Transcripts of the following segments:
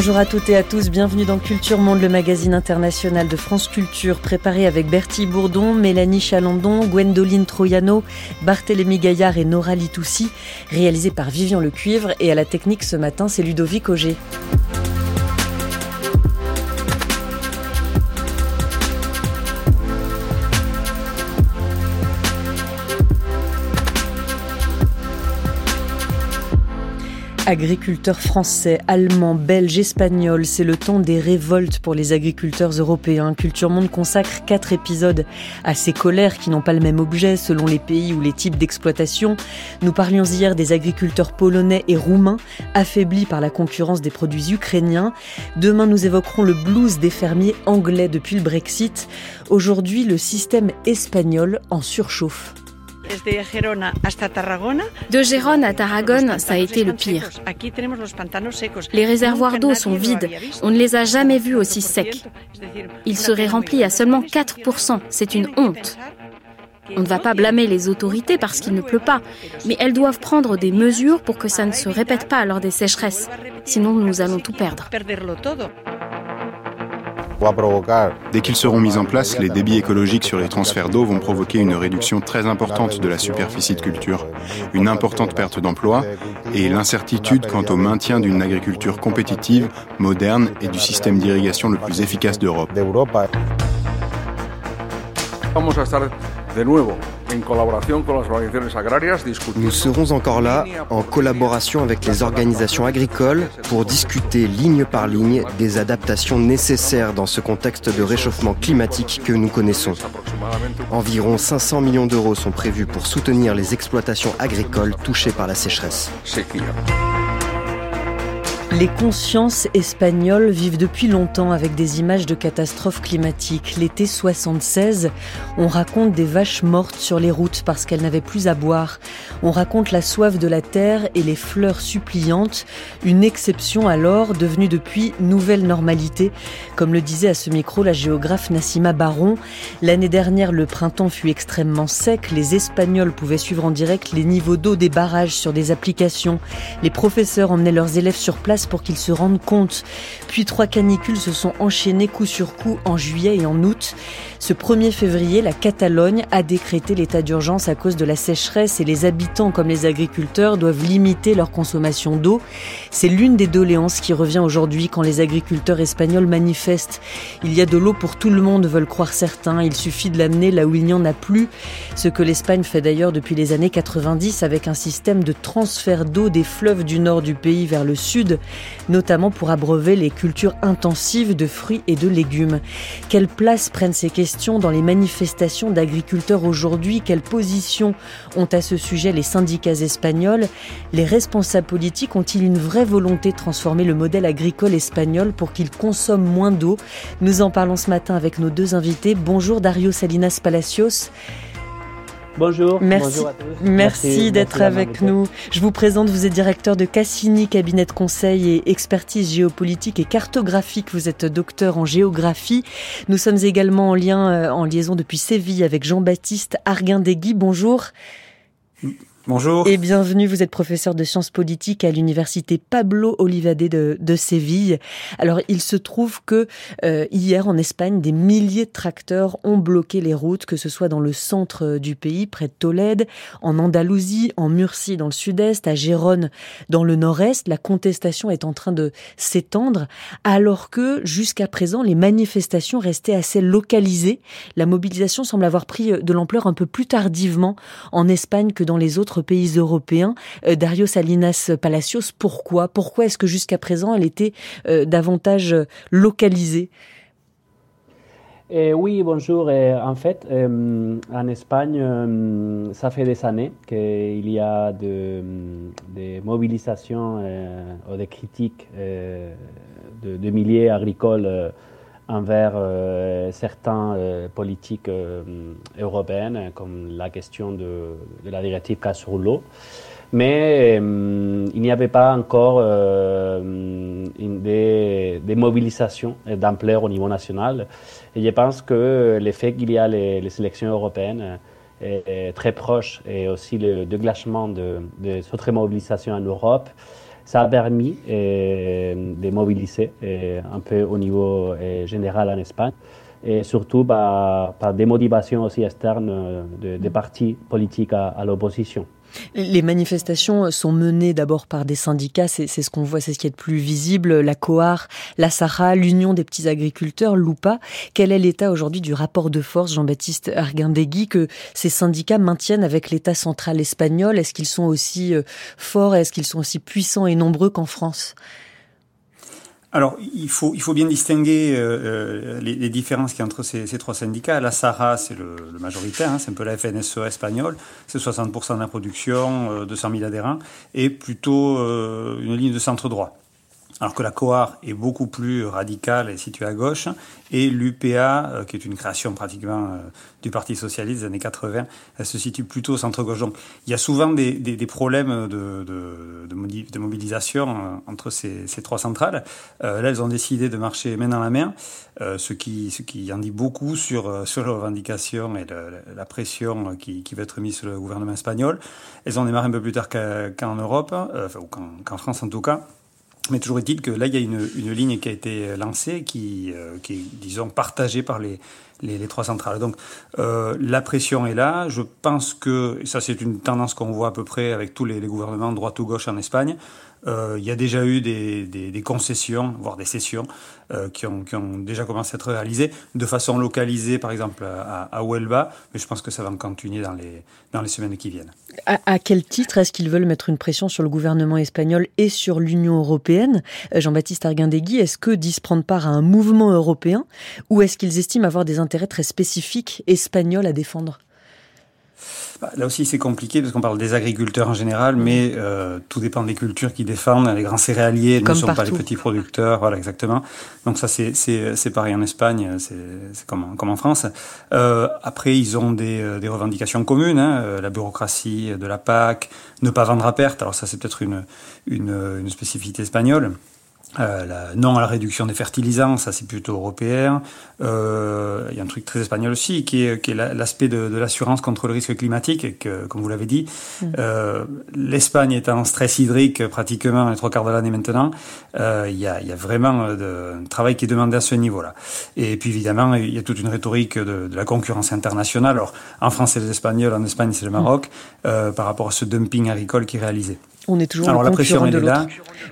Bonjour à toutes et à tous, bienvenue dans Culture Monde, le magazine international de France Culture, préparé avec Bertie Bourdon, Mélanie Chalandon, Gwendoline Troyano, Barthélémy Gaillard et Nora Litoussi, réalisé par Vivian Lecuivre et à la technique ce matin, c'est Ludovic Auger. Agriculteurs français, allemands, belges, espagnols, c'est le temps des révoltes pour les agriculteurs européens. Culture Monde consacre quatre épisodes à ces colères qui n'ont pas le même objet selon les pays ou les types d'exploitation. Nous parlions hier des agriculteurs polonais et roumains affaiblis par la concurrence des produits ukrainiens. Demain, nous évoquerons le blues des fermiers anglais depuis le Brexit. Aujourd'hui, le système espagnol en surchauffe. De Gérone à Tarragone, ça a été le pire. Les réservoirs d'eau sont vides. On ne les a jamais vus aussi secs. Ils seraient remplis à seulement 4%. C'est une honte. On ne va pas blâmer les autorités parce qu'il ne pleut pas, mais elles doivent prendre des mesures pour que ça ne se répète pas lors des sécheresses. Sinon, nous allons tout perdre. Dès qu'ils seront mis en place, les débits écologiques sur les transferts d'eau vont provoquer une réduction très importante de la superficie de culture, une importante perte d'emplois et l'incertitude quant au maintien d'une agriculture compétitive, moderne et du système d'irrigation le plus efficace d'Europe. Nous serons encore là en collaboration avec les organisations agricoles pour discuter ligne par ligne des adaptations nécessaires dans ce contexte de réchauffement climatique que nous connaissons. Environ 500 millions d'euros sont prévus pour soutenir les exploitations agricoles touchées par la sécheresse. Les consciences espagnoles vivent depuis longtemps avec des images de catastrophes climatiques. L'été 76, on raconte des vaches mortes sur les routes parce qu'elles n'avaient plus à boire. On raconte la soif de la terre et les fleurs suppliantes, une exception alors devenue depuis nouvelle normalité. Comme le disait à ce micro la géographe Nassima Baron, l'année dernière le printemps fut extrêmement sec, les Espagnols pouvaient suivre en direct les niveaux d'eau des barrages sur des applications. Les professeurs emmenaient leurs élèves sur place pour qu'ils se rendent compte. Puis trois canicules se sont enchaînées coup sur coup en juillet et en août. Ce 1er février, la Catalogne a décrété l'état d'urgence à cause de la sécheresse et les habitants comme les agriculteurs doivent limiter leur consommation d'eau. C'est l'une des doléances qui revient aujourd'hui quand les agriculteurs espagnols manifestent. Il y a de l'eau pour tout le monde, veulent croire certains. Il suffit de l'amener là où il n'y en a plus. Ce que l'Espagne fait d'ailleurs depuis les années 90 avec un système de transfert d'eau des fleuves du nord du pays vers le sud, notamment pour abreuver les cultures intensives de fruits et de légumes. Quelle place prennent ces questions dans les manifestations d'agriculteurs aujourd'hui. Quelle position ont à ce sujet les syndicats espagnols? Les responsables politiques ont-ils une vraie volonté de transformer le modèle agricole espagnol pour qu'il consomme moins d'eau? Nous en parlons ce matin avec nos deux invités. Bonjour Dario Salinas Palacios. Bonjour. Merci, merci, d'être avec nous. Je vous présente, vous êtes directeur de Cassini, cabinet de conseil et expertise géopolitique et cartographique. Vous êtes docteur en géographie. Nous sommes également en lien, euh, en liaison depuis Séville avec Jean-Baptiste Arguindegui. Bonjour. Bonjour. Et bienvenue, vous êtes professeur de sciences politiques à l'université Pablo Olivade de, de, Séville. Alors il se trouve que euh, hier en Espagne, des milliers de tracteurs ont bloqué les routes, que ce soit dans le centre du pays, près de Tolède, en Andalousie, en Murcie dans le sud-est, à Gérone dans le nord-est. La contestation est en train de s'étendre, alors que jusqu'à présent les manifestations restaient assez localisées. La mobilisation semble avoir pris de l'ampleur un peu plus tardivement en Espagne que dans les autres pays européens. Euh, Dario Salinas Palacios, pourquoi? Pourquoi est-ce que jusqu'à présent elle était euh, davantage localisée? Eh oui, bonjour. Eh, en fait, eh, en Espagne, ça fait des années qu'il y a des de mobilisations ou des critiques de, de, milliers agricoles envers euh, certains euh, politiques euh, européennes, comme la question de, la directive cas sur. Mais il n'y avait pas encore des, mobilisations d'ampleur au niveau national. Et je pense que le fait qu'il y a les, les élections européennes est, très proche et aussi le déclenchement de, de, autres mobilisations en Europe ça a permis de mobiliser un peu au niveau général en Espagne et surtout par, des motivations aussi externes des partis politiques à l'opposition. Les manifestations sont menées d'abord par des syndicats, c'est ce qu'on voit, c'est ce qui est le plus visible, la COAR, la SARA, l'Union des petits agriculteurs, l'UPA. Quel est l'état aujourd'hui du rapport de force, Jean-Baptiste Arguindegui, que ces syndicats maintiennent avec l'État central espagnol? Est-ce qu'ils sont aussi euh, forts, est-ce qu'ils sont aussi puissants et nombreux qu'en France? Alors, il faut, il faut bien distinguer euh, euh, les, différences qu'il y a entre ces, ces, trois syndicats. La SARA, c'est le, le, majoritaire, hein, c'est un peu la FNSE espagnole, c'est 60% de la production, euh, 200 000 adhérents, et plutôt euh, une ligne de centre droit alors que la COAR est beaucoup plus radicale et située à gauche, et l'UPA, euh, qui est une création pratiquement euh, du Parti socialiste des années 80, elle se situe plutôt au centre-gauche. Donc il y a souvent des, des, des problèmes de, de, de, mobilisation euh, entre ces, ces trois centrales. là, elles ont décidé de marcher main dans la main, ce, qui, ce qui en dit beaucoup sur, sur les revendications et la pression qui, qui va être mise sur le gouvernement espagnol. Elles ont démarré un peu plus tard qu'en Europe, enfin, ou qu'en France en tout cas. Mais toujours est-il que là, il y a une, une, ligne qui a été lancée, qui, euh, qui est, disons, partagée par les, les, trois centrales. Donc, euh, la pression est là. Je pense que, ça c'est une tendance qu'on voit à peu près avec tous les, les gouvernements, droite ou gauche en Espagne, il y a déjà eu des, concessions, voire des cessions, euh, qui, ont, déjà commencé à être réalisées de façon localisée, par exemple à, Huelva, mais je pense que ça va continuer dans les, semaines qui viennent. À, quel titre est-ce qu'ils veulent mettre une pression sur le gouvernement espagnol et sur l'Union européenne? Euh, Jean-Baptiste Arguindegui, est-ce que disent prendre part à un mouvement européen ou est-ce qu'ils estiment avoir des intérêts très spécifiques espagnols à défendre? Là aussi, c'est compliqué parce qu'on parle des agriculteurs en général, mais euh, tout dépend des cultures qu'ils défendent. Les grands céréaliers comme ne sont partout. pas les petits producteurs, voilà exactement. Donc ça, c'est c'est pareil en Espagne, c'est comme comme en France. Euh, après, ils ont des, euh, des revendications communes, hein, euh, la bureaucratie de la PAC, ne pas vendre à perte. Alors ça, c'est peut-être une, une une spécificité espagnole. Euh, la, non à la réduction des fertilisants, ça c'est plutôt européen. Euh, il y a un truc très espagnol aussi qui est, qui est l'aspect de, de l'assurance contre le risque climatique, et que, comme vous l'avez dit, mmh. euh, l'Espagne est en stress hydrique pratiquement les trois quarts de l'année maintenant. Euh, il y, y a vraiment de, un travail qui est demandé à ce niveau-là. Et puis évidemment, il y a toute une rhétorique de, de la concurrence internationale. Alors en France c'est les Espagnols, en Espagne c'est le Maroc, mmh. par rapport à ce dumping agricole qui est réalisé. On est toujours Alors, le la pression de là.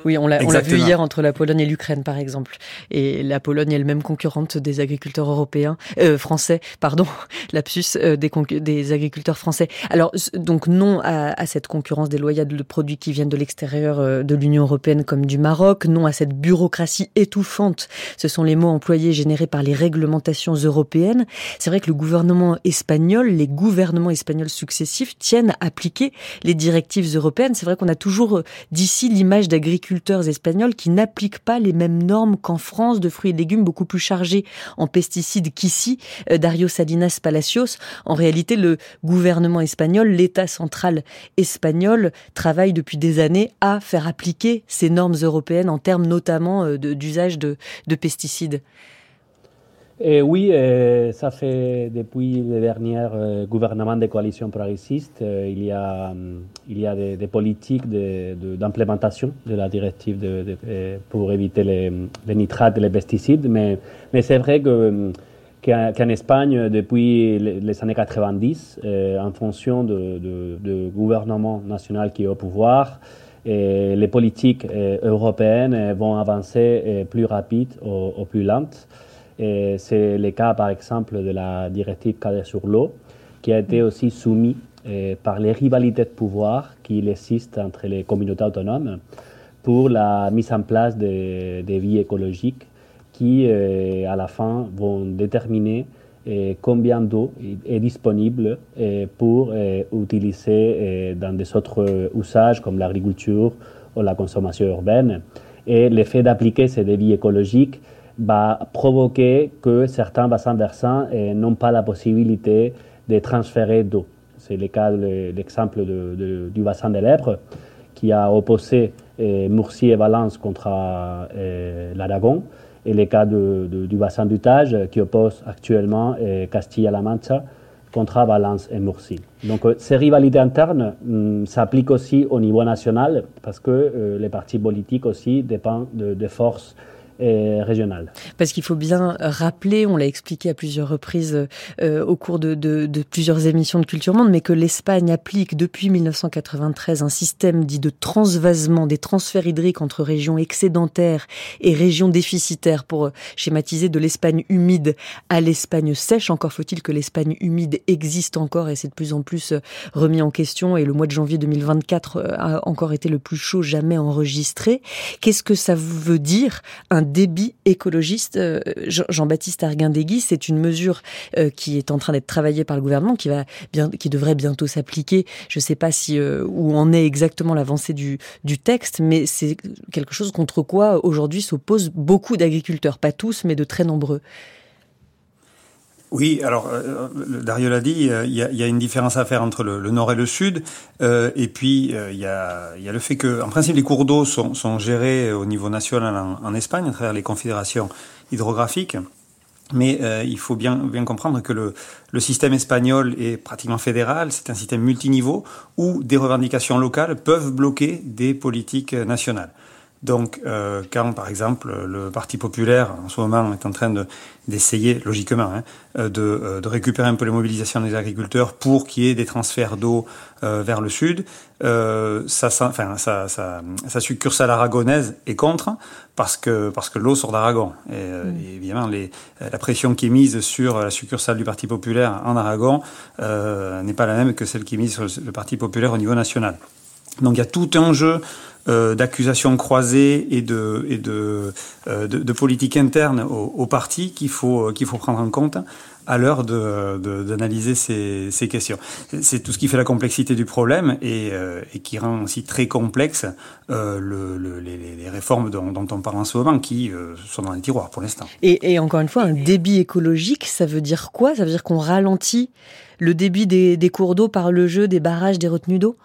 Oui, on l'a vu hier entre la Pologne et l'Ukraine, par exemple. Et la Pologne est elle-même concurrente des agriculteurs européens, euh, français, pardon, lapsus euh, des, des, agriculteurs français. Alors, donc non à, à, cette concurrence déloyale de produits qui viennent de l'extérieur euh, de l'Union européenne comme du Maroc, non à cette bureaucratie étouffante. Ce sont les mots employés générés par les réglementations européennes. C'est vrai que le gouvernement espagnol, les gouvernements espagnols successifs tiennent à appliquer les directives européennes. C'est vrai qu'on a toujours d'ici l'image d'agriculteurs espagnols qui n'appliquent pas les mêmes normes qu'en France de fruits et légumes beaucoup plus chargés en pesticides qu'ici. Dario Salinas Palacios, en réalité, le gouvernement espagnol, l'État central espagnol, travaille depuis des années à faire appliquer ces normes européennes en termes notamment d'usage de, de pesticides. Et oui, euh, ça fait depuis le dernier euh, gouvernement de coalition progressiste, euh, il y a, des, politiques d'implémentation de, la directive pour éviter les, les, nitrates et les pesticides, mais, c'est vrai que qu'en qu Espagne, depuis les années 90, en fonction du gouvernement national qui est au pouvoir, les politiques européennes vont avancer plus rapide ou, ou plus lentes. C'est le cas, par exemple, de la directive cadre sur l'eau, qui a été aussi soumise eh, par les rivalités de pouvoir qui existent entre les communautés autonomes pour la mise en place des de vies écologiques qui, eh, à la fin, vont déterminer combien d'eau est disponible pour utiliser dans des autres usages comme l'agriculture ou la consommation urbaine. Et l'effet d'appliquer ces débits écologiques va provoquer que certains bassins versants eh, n'ont pas la possibilité de transférer d'eau. C'est le cas l'exemple du bassin de l'Èbre qui a opposé eh, Murcie et Valence contre eh, l'Aragon et le cas du bassin du Tage qui oppose actuellement Castilla-La Mancha Valence et Murcie. Donc ces rivalités internes mm, s'appliquent aussi au niveau national parce que les partis politiques aussi dépendent de, de forces régionale. Parce qu'il faut bien rappeler, on l'a expliqué à plusieurs reprises euh, au cours de, de, de, plusieurs émissions de Culture Monde, mais que l'Espagne applique depuis 1993 un système dit de transvasement des transferts hydriques entre régions excédentaires et régions déficitaires pour euh, schématiser de l'Espagne humide à l'Espagne sèche. Encore faut-il que l'Espagne humide existe encore et c'est de plus en plus euh, remis en question et le mois de janvier 2024 a encore été le plus chaud jamais enregistré. Qu'est-ce que ça veut dire débit écologiste. Euh, Jean-Baptiste Arguindegui, c'est une mesure euh, qui est en train d'être travaillée par le gouvernement, qui va bien, qui devrait bientôt s'appliquer. Je ne sais pas si euh, où en est exactement l'avancée du, du texte, mais c'est quelque chose contre quoi aujourd'hui s'opposent beaucoup d'agriculteurs, pas tous, mais de très nombreux. Oui, alors euh, Dario l'a dit, il y, a, une différence à faire entre le, nord et le sud, euh, et puis euh, il y, a, le fait que, en principe, les cours d'eau sont, gérés au niveau national en, Espagne à travers les confédérations hydrographiques, mais euh, il faut bien, bien comprendre que le, le, système espagnol est pratiquement fédéral, c'est un système multiniveau où des revendications locales peuvent bloquer des politiques nationales. Donc, euh, quand par exemple le Parti populaire en ce moment est en train d'essayer, logiquement, hein, euh, de, euh, de, récupérer un peu les mobilisations des agriculteurs pour qu'il y ait des transferts d'eau euh, vers le sud, euh, ça, ça, enfin, ça, ça, sa succursale aragonaise est contre parce que parce que l'eau sort d'Aragon. Et, mm. et, évidemment, les, la pression qui est mise sur la succursale du Parti populaire en Aragon n'est pas la même que celle qui est mise sur le Parti populaire au niveau national. Donc il y a tout un jeu euh, d'accusations croisées et de, et de, euh, de, de, politique interne au, au parti qu'il faut, qu'il faut prendre en compte à l'heure d'analyser de, ces, ces, questions. C'est tout ce qui fait la complexité du problème et, euh, et qui rend aussi très complexe euh, le, le, les, les, réformes dont, dont, on parle en ce moment, qui euh, sont dans les tiroirs pour l'instant. Et, et, encore une fois, un débit écologique, ça veut dire quoi? Ça veut dire qu'on ralentit le débit des, des cours d'eau par le jeu des barrages, des retenues d'eau?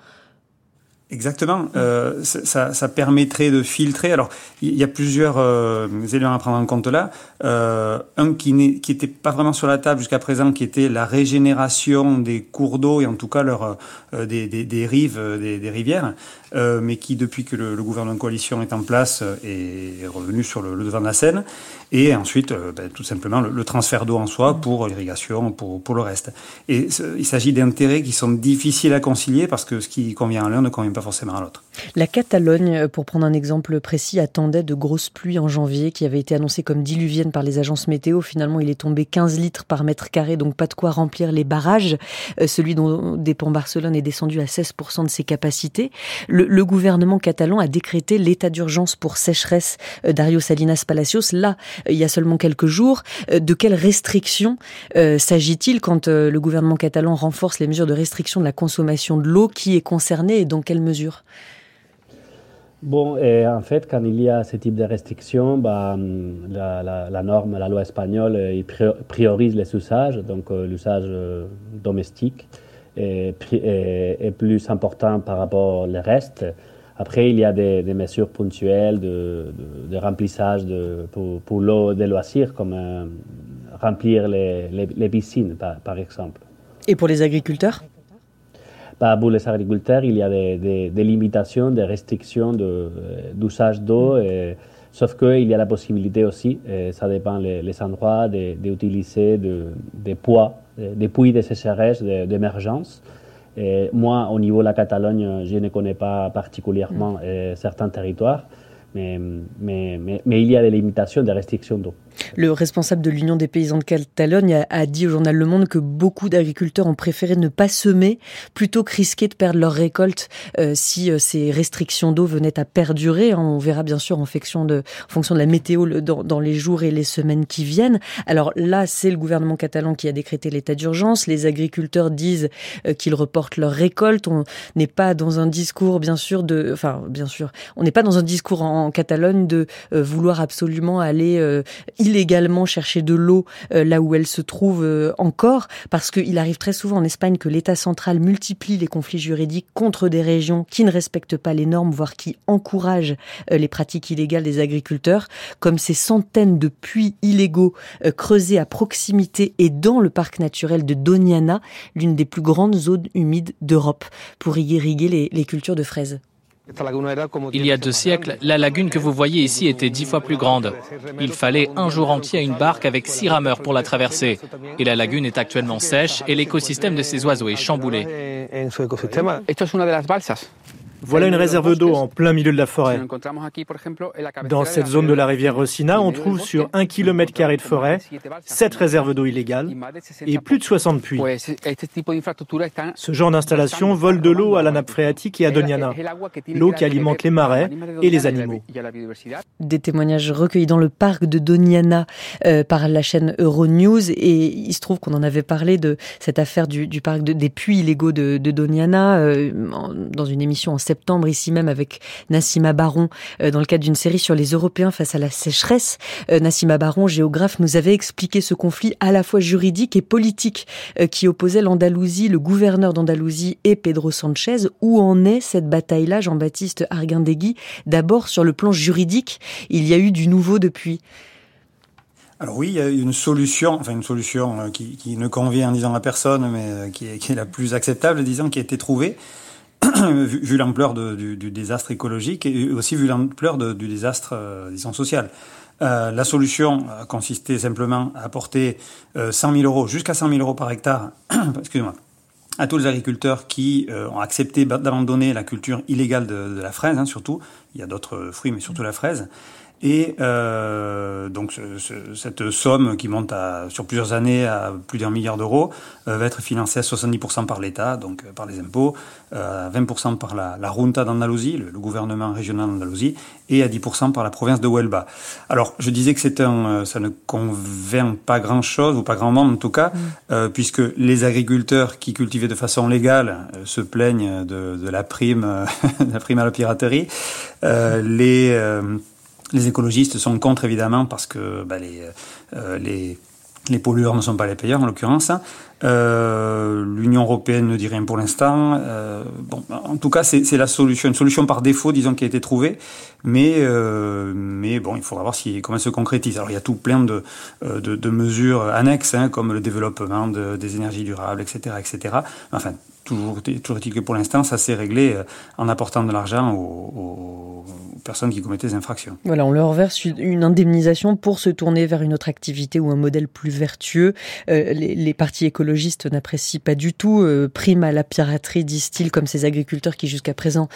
Exactement. Euh, ça, ça, permettrait de filtrer. Alors, il y a plusieurs euh, éléments à prendre en compte là. Euh, un qui n'était pas vraiment sur la table jusqu'à présent, qui était la régénération des cours d'eau et en tout cas leur, des, des, rives, euh, des, rivières, euh, mais qui, depuis que le, gouvernement de coalition est en place, est revenu sur le, devant de la scène. Et ensuite, ben, tout simplement, le, transfert d'eau en soi pour l'irrigation, pour, pour le reste. Et il s'agit d'intérêts qui sont difficiles à concilier parce que ce qui convient à l'un ne convient pas forcément à l'autre. La Catalogne, pour prendre un exemple précis, attendait de grosses pluies en janvier qui avaient été annoncées comme diluviennes par les agences météo. Finalement, il est tombé 15 litres par mètre carré, donc pas de quoi remplir les barrages. Euh, celui dont dépend Barcelone est descendu à 16% de ses capacités. Le, gouvernement catalan a décrété l'état d'urgence pour sécheresse euh, Dario Salinas Palacios. Là, il y a seulement quelques jours. Euh, de quelles restrictions euh, s'agit-il quand euh, le gouvernement catalan renforce les mesures de restriction de la consommation de l'eau? Qui est concerné et dans quelles mesures Bon, et en fait, quand il y a ce type de restrictions, bah, la, la, norme, la loi espagnole, il priorise les usages, donc euh, l'usage euh, domestique est, est, est, plus important par rapport au reste. Après, il y a des, des mesures ponctuelles de, de, de remplissage de, pour, pour l'eau des loisirs, comme euh, remplir les, les, les piscines, par, par exemple. Et pour les agriculteurs? Bah, pour les agriculteurs, il y a des, des, des limitations, des restrictions d'usage de, d'eau, et, sauf qu'il y a la possibilité aussi, et ça dépend les, les endroits, d'utiliser de, des poids, des puits de sécheresse d'émergence. Et moi, au niveau de la Catalogne, je ne connais pas particulièrement mmh. certains territoires, mais, mais, mais, mais, il y a des limitations, des restrictions d'eau. Le responsable de l'Union des paysans de Catalogne a, dit au journal Le Monde que beaucoup d'agriculteurs ont préféré ne pas semer plutôt que risquer de perdre leur récolte euh, si euh, ces restrictions d'eau venaient à perdurer. On verra bien sûr en fonction de, en fonction de la météo dans, dans, les jours et les semaines qui viennent. Alors là, c'est le gouvernement catalan qui a décrété l'état d'urgence. Les agriculteurs disent euh, qu'ils reportent leur récolte. On n'est pas dans un discours, bien sûr, de, enfin, bien sûr, on n'est pas dans un discours en, en Catalogne de euh, vouloir absolument aller illégalement illégalement chercher de l'eau là où elle se trouve encore, parce qu'il arrive très souvent en Espagne que l'État central multiplie les conflits juridiques contre des régions qui ne respectent pas les normes, voire qui encouragent les pratiques illégales des agriculteurs, comme ces centaines de puits illégaux creusés à proximité et dans le parc naturel de Doñana, l'une des plus grandes zones humides d'Europe, pour irriguer les, les cultures de fraises. Il y a deux siècles, la lagune que vous voyez ici était dix fois plus grande. Il fallait un jour entier à une barque avec six rameurs pour la traverser. Et la lagune est actuellement sèche et l'écosystème de ces oiseaux est chamboulé. Voilà une réserve d'eau en plein milieu de la forêt. Dans cette zone de la rivière Rosina, on trouve sur un kilomètre carré de forêt sept réserves d'eau illégales et plus de 60 puits. Ce genre d'installation vole de l'eau à la nappe phréatique et à Doñana, l'eau qui alimente les marais et les animaux. Des témoignages recueillis dans le parc de Doñana euh, par la chaîne Euronews. Et il se trouve qu'on en avait parlé de cette affaire du, parc des puits illégaux de, de Doñana euh, dans une émission en septembre septembre, ici même avec Nassima Baron, euh, dans le cadre d'une série sur les Européens face à la sécheresse. Euh, Nassima Baron, géographe, nous avait expliqué ce conflit à la fois juridique et politique euh, qui opposait l'Andalousie, le gouverneur d'Andalousie et Pedro Sanchez. Où en est cette bataille-là, Jean-Baptiste Arguindegui? D'abord, sur le plan juridique, il y a eu du nouveau depuis. Alors oui, il y a une solution, enfin une solution qui, ne convient, disons, à personne, mais qui est, qui est la plus acceptable, disons, qui a été trouvée. vu, l'ampleur du, désastre écologique et aussi vu l'ampleur du désastre, euh, disons, social. Euh, la solution a consisté simplement à apporter 100 euh, 000 euros, jusqu'à 100 000 euros par hectare, excusez-moi, à tous les agriculteurs qui ont accepté d'abandonner la culture illégale de, la fraise, hein, surtout. Il y a d'autres fruits, mais surtout la fraise. Et euh, donc cette somme qui monte à, sur plusieurs années à plus d'un milliard d'euros euh, va être financée à 70% par l'État, donc euh, par les impôts, à 20% par la, la Junta d'Andalousie, le, gouvernement régional d'Andalousie, et à 10% par la province de Huelva. Alors je disais que c'est un, ça ne convainc pas grand-chose, ou pas grand monde en tout cas, mm. puisque les agriculteurs qui cultivaient de façon légale se plaignent de, de la prime, la prime à la piraterie. les les écologistes sont contre évidemment parce que bah, les, euh, les, les pollueurs ne sont pas les payeurs en l'occurrence. Euh, L'Union européenne ne dit rien pour l'instant. Euh, bon, en tout cas, c'est la solution, une solution par défaut, disons, qui a été trouvée. Mais, euh, mais bon, il faudra voir si, comment elle se concrétise. Alors, il y a tout plein de, euh, de, de mesures annexes, hein, comme le développement de, des énergies durables, etc., etc. Enfin, toujours, toujours est-il que pour l'instant, ça s'est réglé euh, en apportant de l'argent aux, personnes qui commettaient des infractions. Voilà, on leur verse une indemnisation pour se tourner vers une autre activité ou un modèle plus vertueux. Euh, les, partis écologistes n'apprécient pas du tout euh, à la piraterie, disent-ils, comme ces agriculteurs qui jusqu'à présent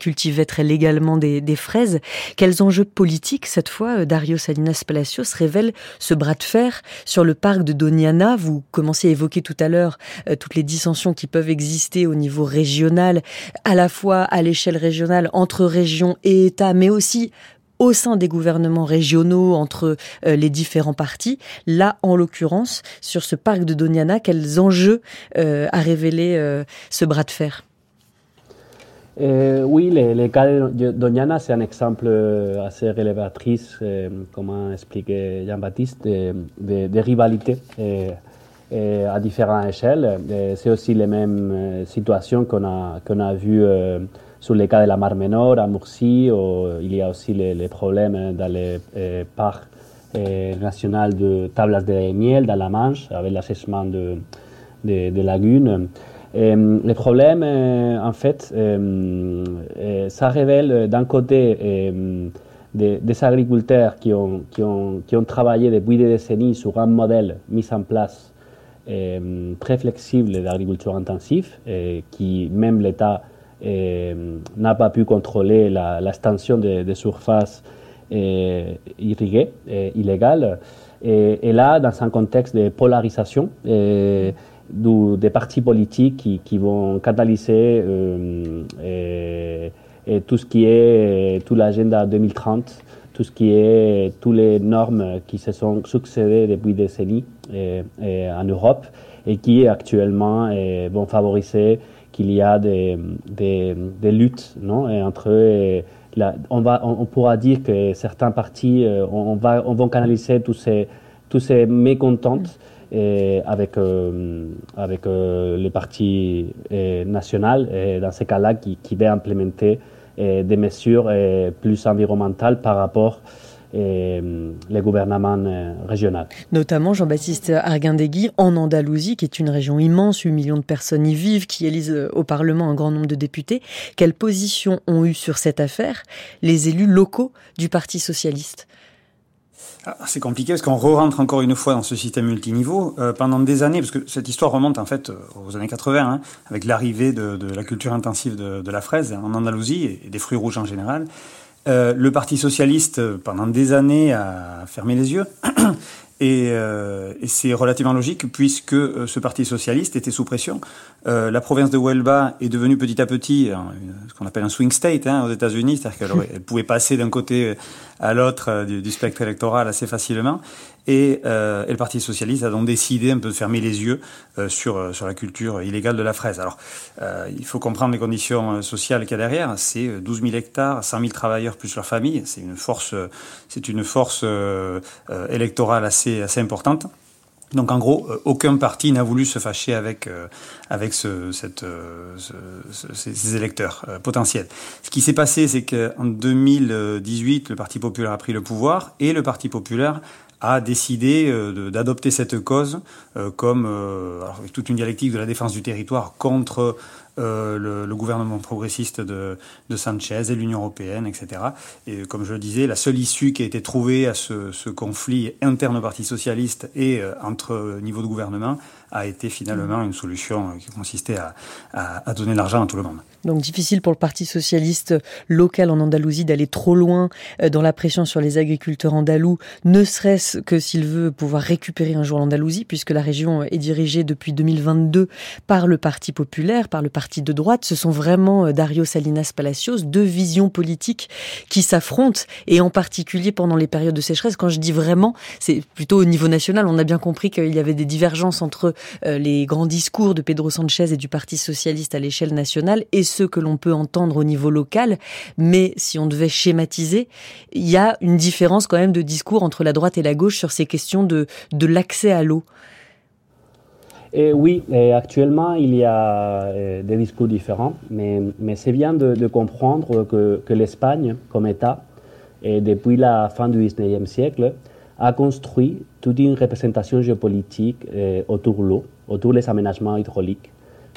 cultivaient très légalement des, des, fraises. Quels enjeux politiques, cette fois, Dario Salinas Palacios révèle ce bras de fer sur le parc de Doniana Vous commencez à évoquer tout à l'heure toutes les dissensions qui peuvent exister au niveau régional, à la fois à l'échelle régionale, entre régions et États, mais aussi au sein des gouvernements régionaux entre euh, les différents partis. Là, en l'occurrence, sur ce parc de Doniana, quels enjeux euh, a révélé euh, ce bras de fer? Oui, le, cas de Doñana, c'est un exemple assez révélatrice, comme a expliqué Jean-Baptiste, de, de, de, rivalité à différentes échelles. C'est aussi les mêmes euh, situations qu'on a, qu'on a vues euh, sur les cas de la Mar Menor à Murcie, il y a aussi les, problèmes dans les euh, parcs nationaux de Tablas de Miel dans la Manche, avec l'assèchement de, de, lagunes. les problèmes, en fait, ça révèle d'un côté des, des, agriculteurs qui ont, qui, ont, qui ont travaillé depuis des décennies sur un modèle mis en place euh, très flexible d'agriculture intensive, euh, qui même l'État euh, n'a pas pu contrôler l'extension des de surfaces irriguées, illégales. Et, là, dans un contexte de polarisation, des partis politiques qui, vont catalyser tout ce qui est tout l'agenda 2030 tout ce qui est toutes les normes qui se sont succédées depuis des décennies en Europe et qui actuellement vont favoriser qu'il y a des, luttes non, entre on, va, on, pourra dire que certains partis euh, on, va, on va canaliser tous ces, tous ces mécontentes et avec, euh, avec euh, le parti national, et dans ces cas-là, qui, qui va implémenter des mesures plus environnementales par rapport euh, les gouvernements euh, régionaux. Notamment Jean-Baptiste Arguindegui en Andalousie, qui est une région immense, 8 millions de personnes y vivent, qui élisent euh, au Parlement un grand nombre de députés. Quelle position ont eu sur cette affaire les élus locaux du Parti socialiste? Ah, c'est compliqué parce qu'on re-rentre encore une fois dans ce système multiniveau. pendant des années, parce que cette histoire remonte en fait aux années 80, hein, avec l'arrivée de, la culture intensive de, la fraise en Andalousie et des fruits rouges en général. Euh, le Parti socialiste, pendant des années, a fermé les yeux. Et, euh, et c'est relativement logique puisque euh, ce parti socialiste était sous pression. Euh, la province de Huelva est devenue petit à petit ce qu'on appelle un swing state hein, aux États-Unis, c'est-à-dire qu'elle pouvait passer d'un côté à l'autre du, spectre électoral assez facilement. Et, euh, et, le Parti socialiste a donc décidé un peu de fermer les yeux sur sur la culture illégale de la fraise. Alors, il faut comprendre les conditions sociales qu'il y a derrière. C'est 12 000 hectares, 100 000 travailleurs plus leur famille. C'est une force, c'est une force électorale assez assez, importante. Donc en gros, euh, aucun parti n'a voulu se fâcher avec, euh, avec ce, cette, euh, ces électeurs potentiels. Ce qui s'est passé, c'est qu'en 2018, le Parti populaire a pris le pouvoir et le Parti populaire a décidé d'adopter cette cause comme, avec toute une dialectique de la défense du territoire contre euh, le, gouvernement progressiste de, Sanchez et l'Union européenne, etc. Et comme je le disais, la seule issue qui a été trouvée à ce, conflit interne au Parti socialiste et euh, entre niveau de gouvernement a été finalement une solution qui consistait à, à, à donner l'argent à tout le monde. Donc difficile pour le Parti socialiste local en Andalousie d'aller trop loin euh, dans la pression sur les agriculteurs andalous, ne serait-ce que s'il veut pouvoir récupérer un jour l'Andalousie, puisque la région est dirigée depuis 2022 par le Parti populaire, par le Parti de droite. Ce sont vraiment euh, Dario Salinas Palacios, deux visions politiques qui s'affrontent, et en particulier pendant les périodes de sécheresse. Quand je dis vraiment, c'est plutôt au niveau national. On a bien compris qu'il y avait des divergences entre euh, les grands discours de Pedro Sanchez et du Parti socialiste à l'échelle nationale ceux que l'on peut entendre au niveau local, mais si on devait schématiser, il y a une différence quand même de discours entre la droite et la gauche sur ces questions de, l'accès à l'eau. Et oui, actuellement, il y a euh, des discours différents, mais, c'est bien de, comprendre que, l'Espagne, comme État, depuis la fin du 19e siècle, a construit toute une représentation géopolitique autour de l'eau, autour des aménagements hydrauliques,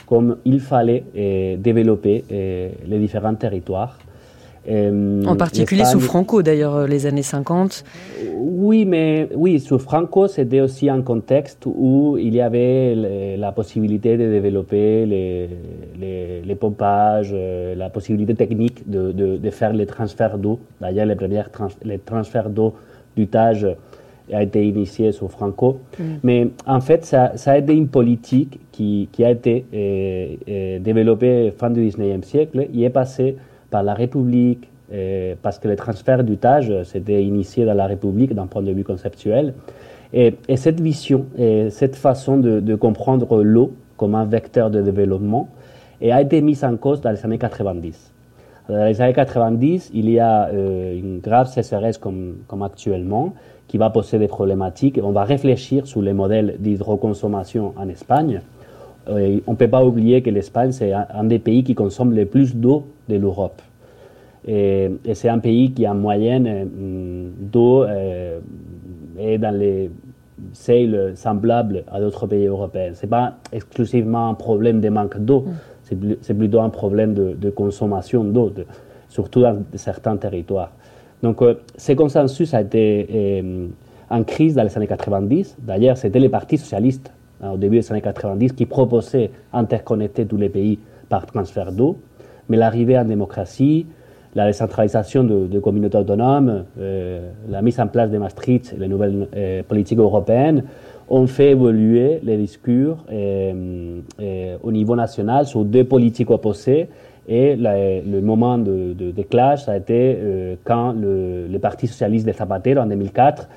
comme il fallait euh, développer euh, les différents territoires. Euh, en particulier sous Franco, d'ailleurs, les années 50. Oui, mais oui, sous Franco, c'était aussi un contexte où il y avait la possibilité de développer les, les, pompages, la possibilité technique de, de, faire les transferts d'eau. D'ailleurs, les premiers les transferts d'eau du Tage a été initié sous Franco. Mm. Mais en fait, ça, ça, a été une politique qui, qui a été euh, euh, développée fin du 19e siècle. Il est passé par la République, euh, parce que le transfert du Tage s'était initié dans la République d'un point de vue conceptuel. Et, et cette vision, et cette façon de, de comprendre l'eau comme un vecteur de développement a été mise en cause dans les années 90. Dans les années 90, il y a une grave sécheresse comme, comme actuellement, qui va poser des problématiques. On va réfléchir sur les modèles d'hydroconsommation en Espagne. On ne peut pas oublier que l'Espagne, c'est un des pays qui consomme le plus d'eau de l'Europe. Et, c'est un pays qui, en moyenne, euh, d'eau euh, est dans les seuils semblables à d'autres pays européens. Ce n'est pas exclusivement un problème de manque d'eau, mm. c'est plutôt un problème de, de consommation d'eau, surtout dans certains territoires. Donc, euh, ce consensus a été euh, en crise dans les années 90. D'ailleurs, c'était le Parti socialiste, hein, au début des années 90, qui proposait d'interconnecter tous les pays par transfert d'eau. Mais l'arrivée en démocratie, la décentralisation de, communautés autonomes, euh, la mise en place de Maastricht les nouvelles politiques européennes ont fait évoluer les discours au niveau national sur deux politiques opposées et le moment de, de, clash, ça a été euh, quand le, Parti socialiste de Zapatero, en 2004,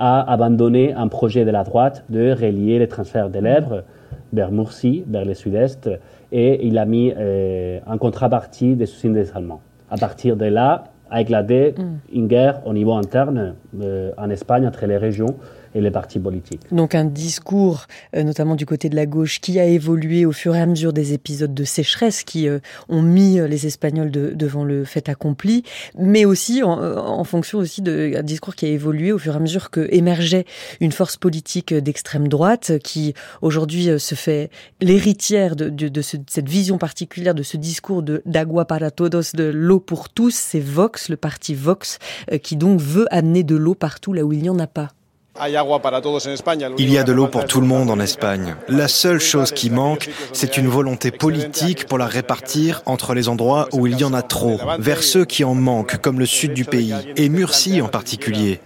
a abandonné un projet de la droite de relier les transferts de l'Èbre vers Murcie, vers le sud-est, et il a mis euh, en contrepartie des soutiens des Allemands. À partir de là, a éclaté mm. une guerre au niveau interne en Espagne entre les régions et les partis politiques. Donc un discours, euh, notamment du côté de la gauche, qui a évolué au fur et à mesure des épisodes de sécheresse qui euh, ont mis euh, les Espagnols devant le fait accompli, mais aussi en, fonction aussi d'un discours qui a évolué au fur et à mesure que émergeait une force politique d'extrême droite qui aujourd'hui se fait l'héritière de, de, cette vision particulière de ce discours de d'agua para todos, de l'eau pour tous. C'est Vox, le parti Vox, qui donc veut amener de l'eau partout là où il n'y en a pas. Il y a de l'eau pour tout le monde en Espagne. La seule chose qui manque, c'est une volonté politique pour la répartir entre les endroits où il y en a trop, vers ceux qui en manquent, comme le sud du pays, et Murcie en particulier.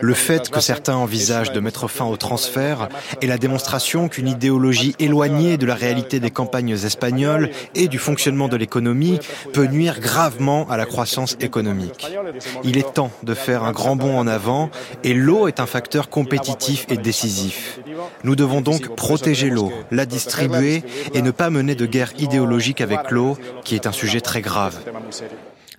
Le fait que certains envisagent de mettre fin au transfert est la démonstration qu'une idéologie éloignée de la réalité des campagnes espagnoles et du fonctionnement de l'économie peut nuire gravement à la croissance économique. Il est temps de faire un grand bond en avant et l'eau est un facteur compétitif et décisif. Nous devons donc protéger l'eau, la distribuer et ne pas mener de guerre idéologique avec l'eau, qui est un sujet très grave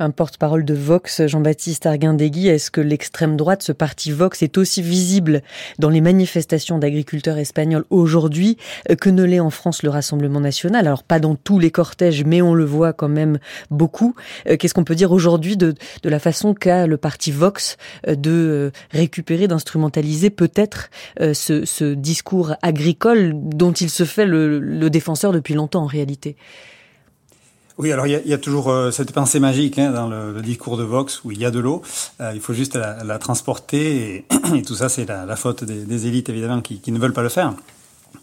un porte-parole de Vox, Jean-Baptiste Arguindegui. Est-ce que l'extrême droite, ce parti Vox, est aussi visible dans les manifestations d'agriculteurs espagnols aujourd'hui euh, que ne l'est en France le Rassemblement national? Alors pas dans tous les cortèges, mais on le voit quand même beaucoup. Euh, qu'est-ce qu'on peut dire aujourd'hui de, la façon qu'a le parti Vox euh, de récupérer, d'instrumentaliser peut-être ce, discours agricole dont il se fait le défenseur depuis longtemps en réalité? Oui, alors il y a, toujours euh, cette pensée magique hein, dans le, discours de Vox où il y a de l'eau. Euh, il faut juste la, transporter et, tout ça, c'est la, faute des, élites évidemment qui, ne veulent pas le faire.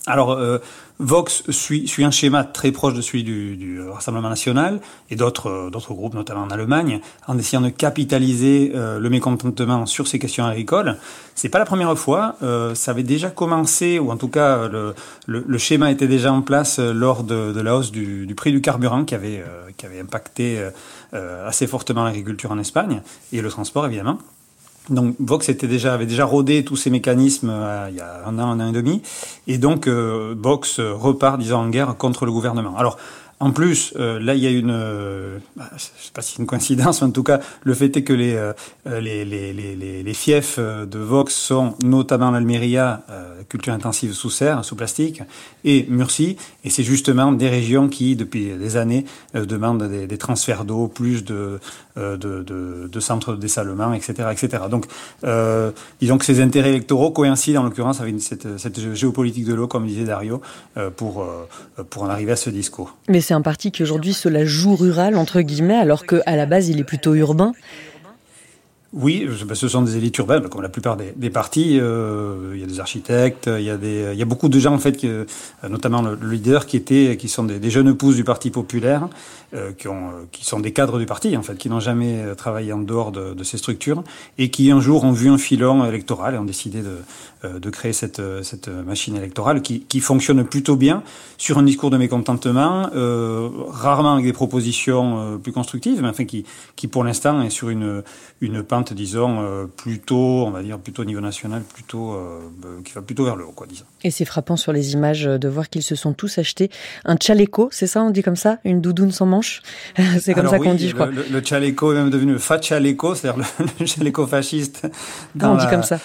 Alors, euh, Vox suit, suit, un schéma très proche de celui du, du Rassemblement national et d'autres euh, d'autres groupes, notamment en Allemagne, en essayant de capitaliser euh, le mécontentement sur ces questions agricoles. C'est pas la première fois. Euh, ça avait déjà commencé, ou en tout cas le, le, le schéma était déjà en place lors de, de la hausse du, du, prix du carburant qui avait qui avait impacté assez fortement l'agriculture en Espagne et le transport évidemment. Donc Vox avait déjà rodé tous ces mécanismes euh, il y a un an, un an et demi, et donc euh, Vox repart, disons, en guerre contre le gouvernement. Alors en plus, euh, là, il y a une, euh, bah, je sais pas si c'est une coïncidence, en tout cas, le fait est que les, euh, les, les, les, les, fiefs de Vox sont notamment l'Almeria, culture intensive sous serre, sous plastique, et Murcie, et c'est justement des régions qui, depuis des années, demandent des, des transferts d'eau, plus de, de, de, de, centres de dessalement, etc., etc. Donc, disons que ces intérêts électoraux coïncident en l'occurrence avec cette, cette géopolitique de l'eau, comme disait Dario, pour, pour en arriver à ce discours. C'est un parti qui aujourd'hui se la joue rural, entre guillemets, alors qu'à la base, il est plutôt urbain. Oui, ce sont des élites urbaines, comme la plupart des, partis. Euh, il y a des architectes, il y a, beaucoup de gens en fait, euh, notamment le, leader, qui étaient, qui sont des, jeunes pousses du Parti populaire, euh, qui, ont, qui sont des cadres du parti en fait, qui n'ont jamais travaillé en dehors de, ces structures et qui un jour ont vu un filon électoral et ont décidé de, de créer cette, euh, cette machine électorale qui, qui, fonctionne plutôt bien sur un discours de mécontentement, euh, rarement avec des propositions euh, plus constructives, mais enfin qui, qui pour l'instant est sur une, une pente, disons, plutôt, on va dire, plutôt au niveau national, plutôt, qui va plutôt vers le haut, quoi, disons. Et c'est frappant sur les images de voir qu'ils se sont tous achetés un chaleco, c'est ça, on dit comme ça, une doudoune sans manche, c'est comme ça qu'on dit, je crois. Le, le, chaleco est même devenu le fat chaleco, c'est-à-dire le, chaleco fasciste. Ah, on dit comme ça.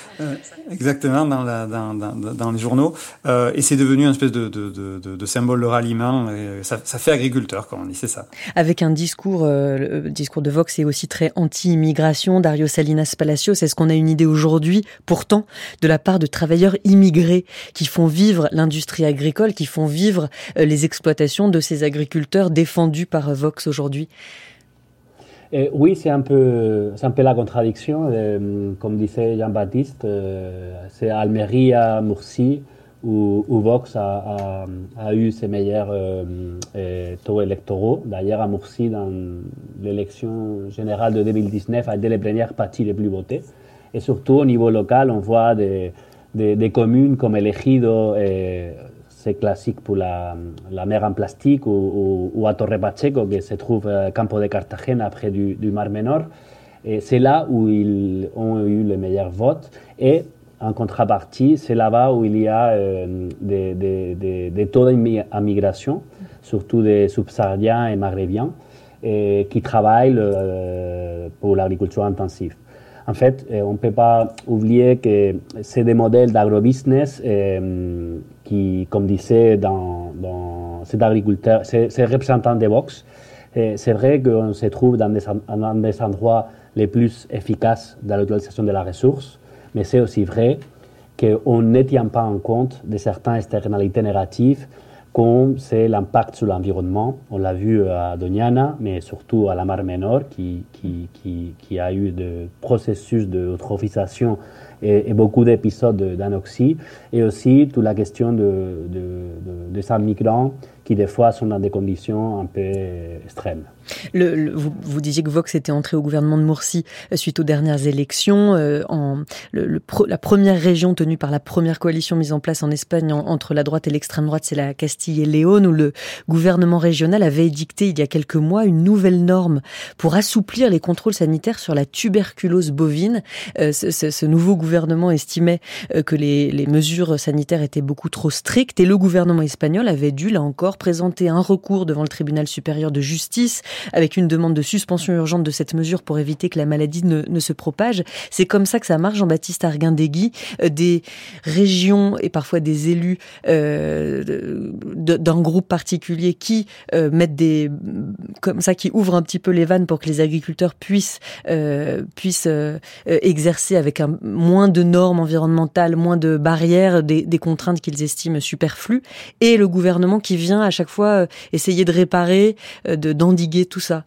exactement dans, les journaux, euh, et c'est devenu une espèce de, symbole de ralliement. Et ça, fait agriculteur, comme on dit, c'est ça. Avec un discours, euh, le discours de Vox est aussi très anti-immigration. Dario Salinas Palacios, est-ce qu'on a une idée aujourd'hui, pourtant, de la part de travailleurs immigrés qui font vivre l'industrie agricole, qui font vivre euh, les exploitations de ces agriculteurs défendus par Vox aujourd'hui? Eh, oui, c'est un, peu, un peu la contradiction. Euh, comme disait Jean-Baptiste, euh, c'est Almeria, Murcie, où, Vox a, eu ses meilleurs euh, taux électoraux. D'ailleurs, à Murcie, dans l'élection générale de 2019, a été les premières parties les plus votées. Et surtout, au niveau local, on voit des, communes comme El Ejido, c'est classique pour la, la, mer en plastique, ou, ou, à Torre Pacheco, qui se trouve à Campo de Cartagena, près du, du Mar Menor. C'est là où ils ont eu les meilleurs votes. Et en contrepartie, c'est là-bas où il y a euh, des, des, des, des, taux d'immigration, surtout des subsahariens et maghrébiens. qui travaillent pour l'agriculture intensive. En fait, on ne peut pas oublier que c'est des modèles d'agrobusiness qui, comme disait dans, cet agriculteur, ces représentants de Vox, c'est vrai qu'on se trouve dans des, des endroits les plus efficaces dans l'utilisation de la ressource, mais c'est aussi vrai qu'on ne tient pas en compte de certaines externalités négatives comme c'est l'impact sur l'environnement. On l'a vu à Doñana, mais surtout à la Mar Menor, qui, qui a eu des processus d'eutrophisation et, beaucoup d'épisodes d'anoxie. Et aussi toute la question de, de ces migrants qui, des fois, sont dans des conditions un peu extrêmes. Le, vous, vous, disiez que Vox était entré au gouvernement de Murcie euh, suite aux dernières élections. Euh, en, le, la première région tenue par la première coalition mise en place en Espagne en, entre la droite et l'extrême droite, c'est la Castille et Léon, où le gouvernement régional avait édicté il y a quelques mois une nouvelle norme pour assouplir les contrôles sanitaires sur la tuberculose bovine. Euh, ce, ce, ce, nouveau gouvernement estimait euh, que les, les mesures sanitaires étaient beaucoup trop strictes et le gouvernement espagnol avait dû, là encore, présenter un recours devant le tribunal supérieur de justice avec une demande de suspension urgente de cette mesure pour éviter que la maladie ne, ne se propage. C'est comme ça que ça marche, Jean-Baptiste Arguindegui. Euh, des régions et parfois des élus euh, d'un groupe particulier qui euh, mettent des comme ça, qui ouvrent un petit peu les vannes pour que les agriculteurs puissent euh, puissent euh, exercer avec un moins de normes environnementales, moins de barrières, des, des contraintes qu'ils estiment superflues, et le gouvernement qui vient à chaque fois euh, essayer de réparer, de d'endiguer tout ça.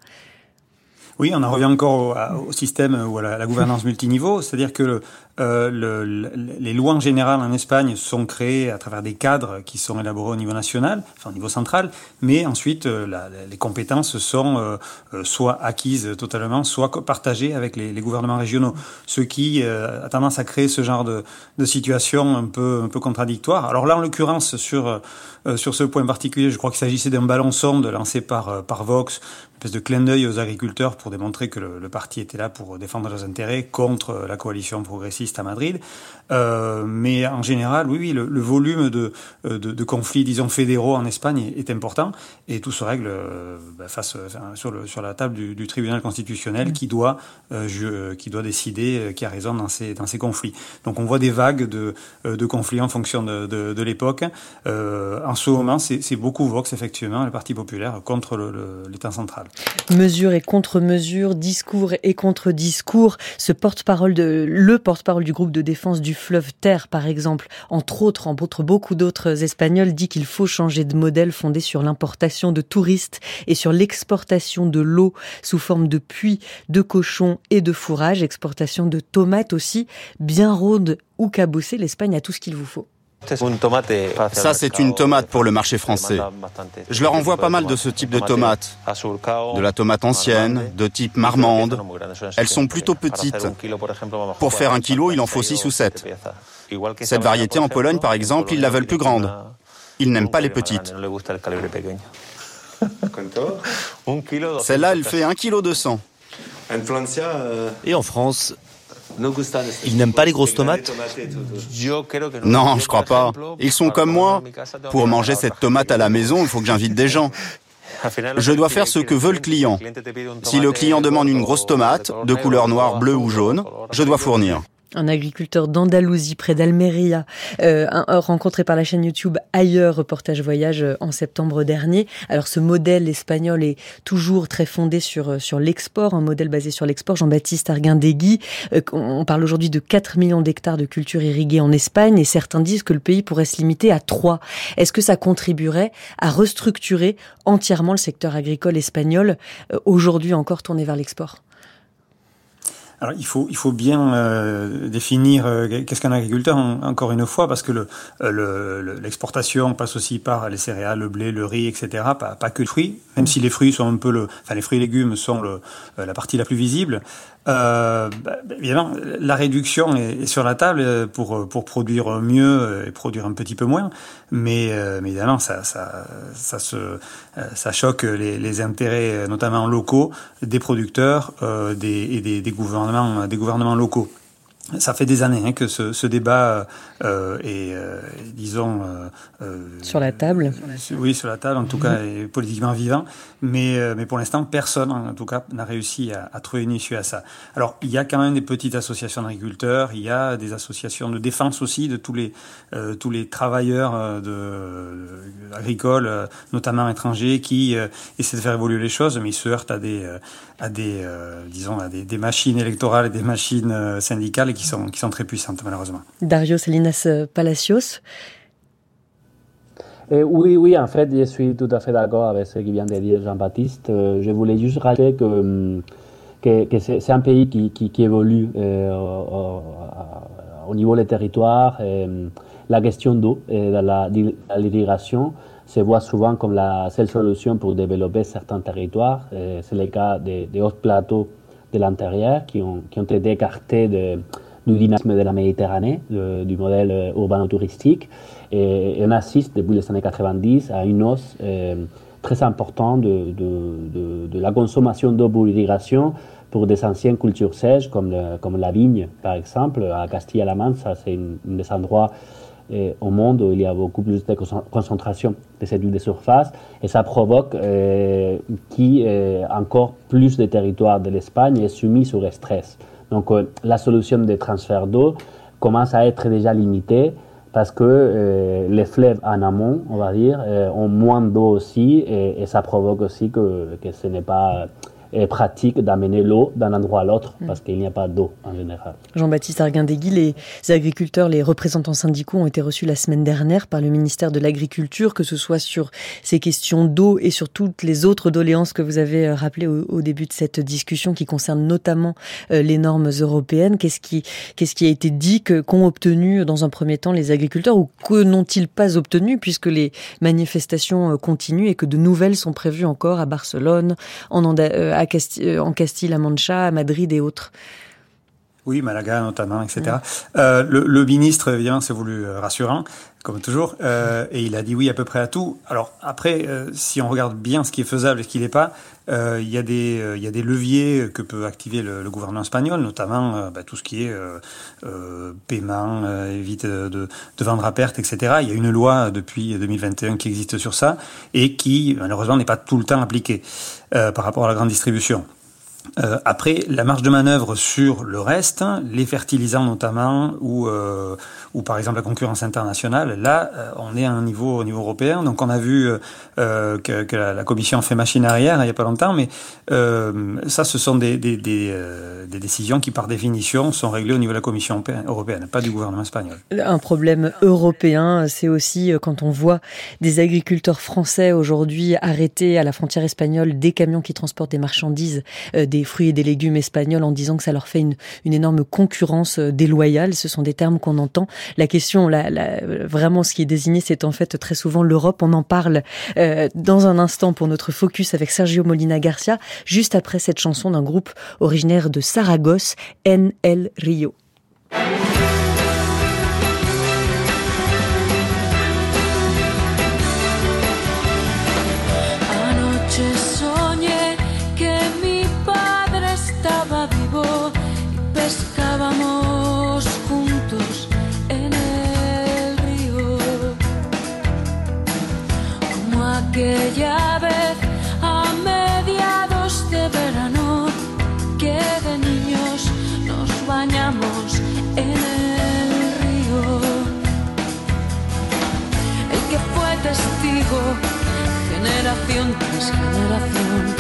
Oui, on en revient encore au, système ou à la, la gouvernance multiniveau, c'est-à-dire que euh, le, les lois en général en Espagne sont créées à travers des cadres qui sont élaborés au niveau national, enfin au niveau central, mais ensuite euh, la, les compétences sont euh, euh, soit acquises totalement, soit partagées avec les, les gouvernements régionaux, ce qui euh, a tendance à créer ce genre de, de situation un peu, un peu contradictoire. Alors là, en l'occurrence, sur, sur ce point particulier, je crois qu'il s'agissait d'un ballon sonde lancé par, par Vox, de clin d'œil aux agriculteurs pour démontrer que le parti était là pour défendre leurs intérêts contre la coalition progressiste à Madrid. Euh, mais en général, oui, oui, le, volume de, de, de, conflits, disons, fédéraux en Espagne est, important et tout se règle euh, bah, face sur, le, sur la table du, tribunal constitutionnel qui doit, euh, qui doit décider euh, qui a raison dans ces, dans ces conflits. Donc on voit des vagues de, euh, de conflits en fonction de, de, l'époque. Euh, en ce moment, c'est beaucoup Vox, effectivement, le Parti populaire, contre l'État central. Mesures et contre-mesures, discours et contre-discours, de le porte-parole du groupe de défense du fleuve Terre, par exemple, entre autres, beaucoup d'autres Espagnols, dit qu'il faut changer de modèle fondé sur l'importation de touristes et sur l'exportation de l'eau sous forme de puits, de cochons et de fourrage, exportation de tomates aussi, bien rondes ou cabossées, l'Espagne a tout ce qu'il vous faut. Ça, c'est une tomate pour le marché français. Je leur envoie pas mal de ce type de tomates. De la tomate ancienne, de type marmande. Elles sont plutôt petites. Pour faire un kilo, il en faut 6 ou 7. Cette variété en Pologne, par exemple, ils la veulent plus grande. Ils n'aiment pas les petites. Celle-là, elle fait 1 kg de sang. Et en France, ils n'aiment pas les grosses tomates Non, je crois pas. Ils sont comme moi. Pour manger cette tomate à la maison, il faut que j'invite des gens. Je dois faire ce que veut le client. Si le client demande une grosse tomate, de couleur noire, bleue ou jaune, je dois fournir un agriculteur d'Andalousie près d'Almeria, euh, rencontré par la chaîne YouTube Ailleurs, reportage voyage euh, en septembre dernier. Alors ce modèle espagnol est toujours très fondé sur, euh, sur l'export, un modèle basé sur l'export. Jean-Baptiste Arguindegui, euh, on parle aujourd'hui de 4 millions d'hectares de cultures irriguées en Espagne et certains disent que le pays pourrait se limiter à 3. Est-ce que ça contribuerait à restructurer entièrement le secteur agricole espagnol, euh, aujourd'hui encore tourné vers l'export? Alors il faut bien euh, définir euh, qu'est-ce qu'un agriculteur en, encore une fois parce que le l'exportation le, passe aussi par les céréales, le blé, le riz, etc. Pas, que les fruits, même si les fruits sont un peu le enfin les fruits et légumes sont euh, la partie la plus visible. Euh, bah, évidemment, la réduction est, sur la table pour pour produire mieux et produire un petit peu moins, mais, euh, mais évidemment ça ça ça se euh, ça choque les, les intérêts notamment locaux des producteurs euh, des, et des, des gouvernements des gouvernements locaux. ça fait des années hein, que ce, ce débat euh, est, euh, disons, euh, euh sur la table. Oui, sur la table, en tout cas, est politiquement vivant. Mais, euh, mais pour l'instant, personne, en tout cas, n'a réussi à, à, trouver une issue à ça. Alors, il y a quand même des petites associations d'agriculteurs, il y a des associations de défense aussi de tous les tous les travailleurs de, agricoles, notamment étrangers, qui essaient de faire évoluer les choses, mais ils se heurtent à des à des disons à des, des, machines électorales et des machines syndicales qui sont, qui sont très puissantes, malheureusement. Dario Salinas euh, Palacios eh, oui, oui, en fait, je suis tout à fait d'accord avec ce qui vient de dire Jean-Baptiste. Euh, je voulais juste rajouter que, c'est un pays qui, évolue euh, au, au, niveau des territoires. La question d'eau et de l'irrigation se voit souvent comme la seule solution pour développer certains territoires. C'est le cas des, des hauts plateaux de l'intérieur qui ont, qui ont été écartés de, du dynamisme de la Méditerranée, du modèle euh, urbain-touristique. Et, on assiste depuis les années 90 à une hausse euh, très importante de, la consommation d'eau pour l'irrigation pour des anciennes cultures sèches comme, la vigne, par exemple. À Castilla-La Mancha, c'est un des endroits euh, au monde où il y a beaucoup plus de concentration de cette huile de surface et ça provoque euh, qui encore plus de territoire de l'Espagne est soumis sur stress. Donc euh, la solution des transferts d'eau commence à être déjà limitée parce que euh, les fleuves en amont, on va dire, euh, ont moins d'eau aussi et, et, ça provoque aussi que ce n'est pas pratique d'amener l'eau d'un endroit à l'autre mm. parce qu'il n'y a pas d'eau en général. Jean-Baptiste Arguindegui, les agriculteurs, les représentants syndicaux ont été reçus la semaine dernière par le ministère de l'Agriculture, que ce soit sur ces questions d'eau et sur toutes les autres doléances que vous avez euh, rappelées au, au début de cette discussion qui concernent notamment euh, les normes européennes. Qu'est-ce qui, qu'est-ce qui a été dit, que, qu'ont obtenu dans un premier temps les agriculteurs ou que n'ont-ils pas obtenu puisque les manifestations euh, continuent et que de nouvelles sont prévues encore à Barcelone, en Anda à euh, en Castille-La Mancha, à Madrid et autres. Oui, Malaga notamment, etc. Mm. Euh, le, le, ministre, évidemment, s'est voulu euh, rassurant, comme toujours, euh, et il a dit oui à peu près à tout. Alors après, euh, si on regarde bien ce qui est faisable et ce qui n'est pas, euh, il, y a des, il y a des leviers que peut activer le, le gouvernement espagnol, notamment bah, tout ce qui est paiement, évite de, de, vendre à perte, etc. Il y a une loi depuis 2021 qui existe sur ça et qui, malheureusement, n'est pas tout le temps appliquée par rapport à la grande distribution. Euh, après, la marge de manœuvre sur le reste, les fertilisants notamment, ou, euh, ou par exemple la concurrence internationale, là, euh, on est à un niveau au niveau européen. Donc on a vu que, la, Commission fait machine arrière il n'y a pas longtemps, mais ça, ce sont des, des, décisions qui, par définition, sont réglées au niveau de la Commission européenne, pas du gouvernement espagnol. Un problème européen, c'est aussi quand on voit des agriculteurs français aujourd'hui arrêtés à la frontière espagnole, des camions qui transportent des marchandises, fruits et des légumes espagnols en disant que ça leur fait une, énorme concurrence euh, déloyale. Ce sont des termes qu'on entend. La question, la, vraiment, ce qui est désigné, c'est en fait très souvent l'Europe. On en parle euh, dans un instant pour notre focus avec Sergio Molina Garcia, juste après cette chanson d'un groupe originaire de Saragosse, NL Rio. Aquella vez a mediados de verano que de niños nos bañamos en el río. El que fue testigo generación tras generación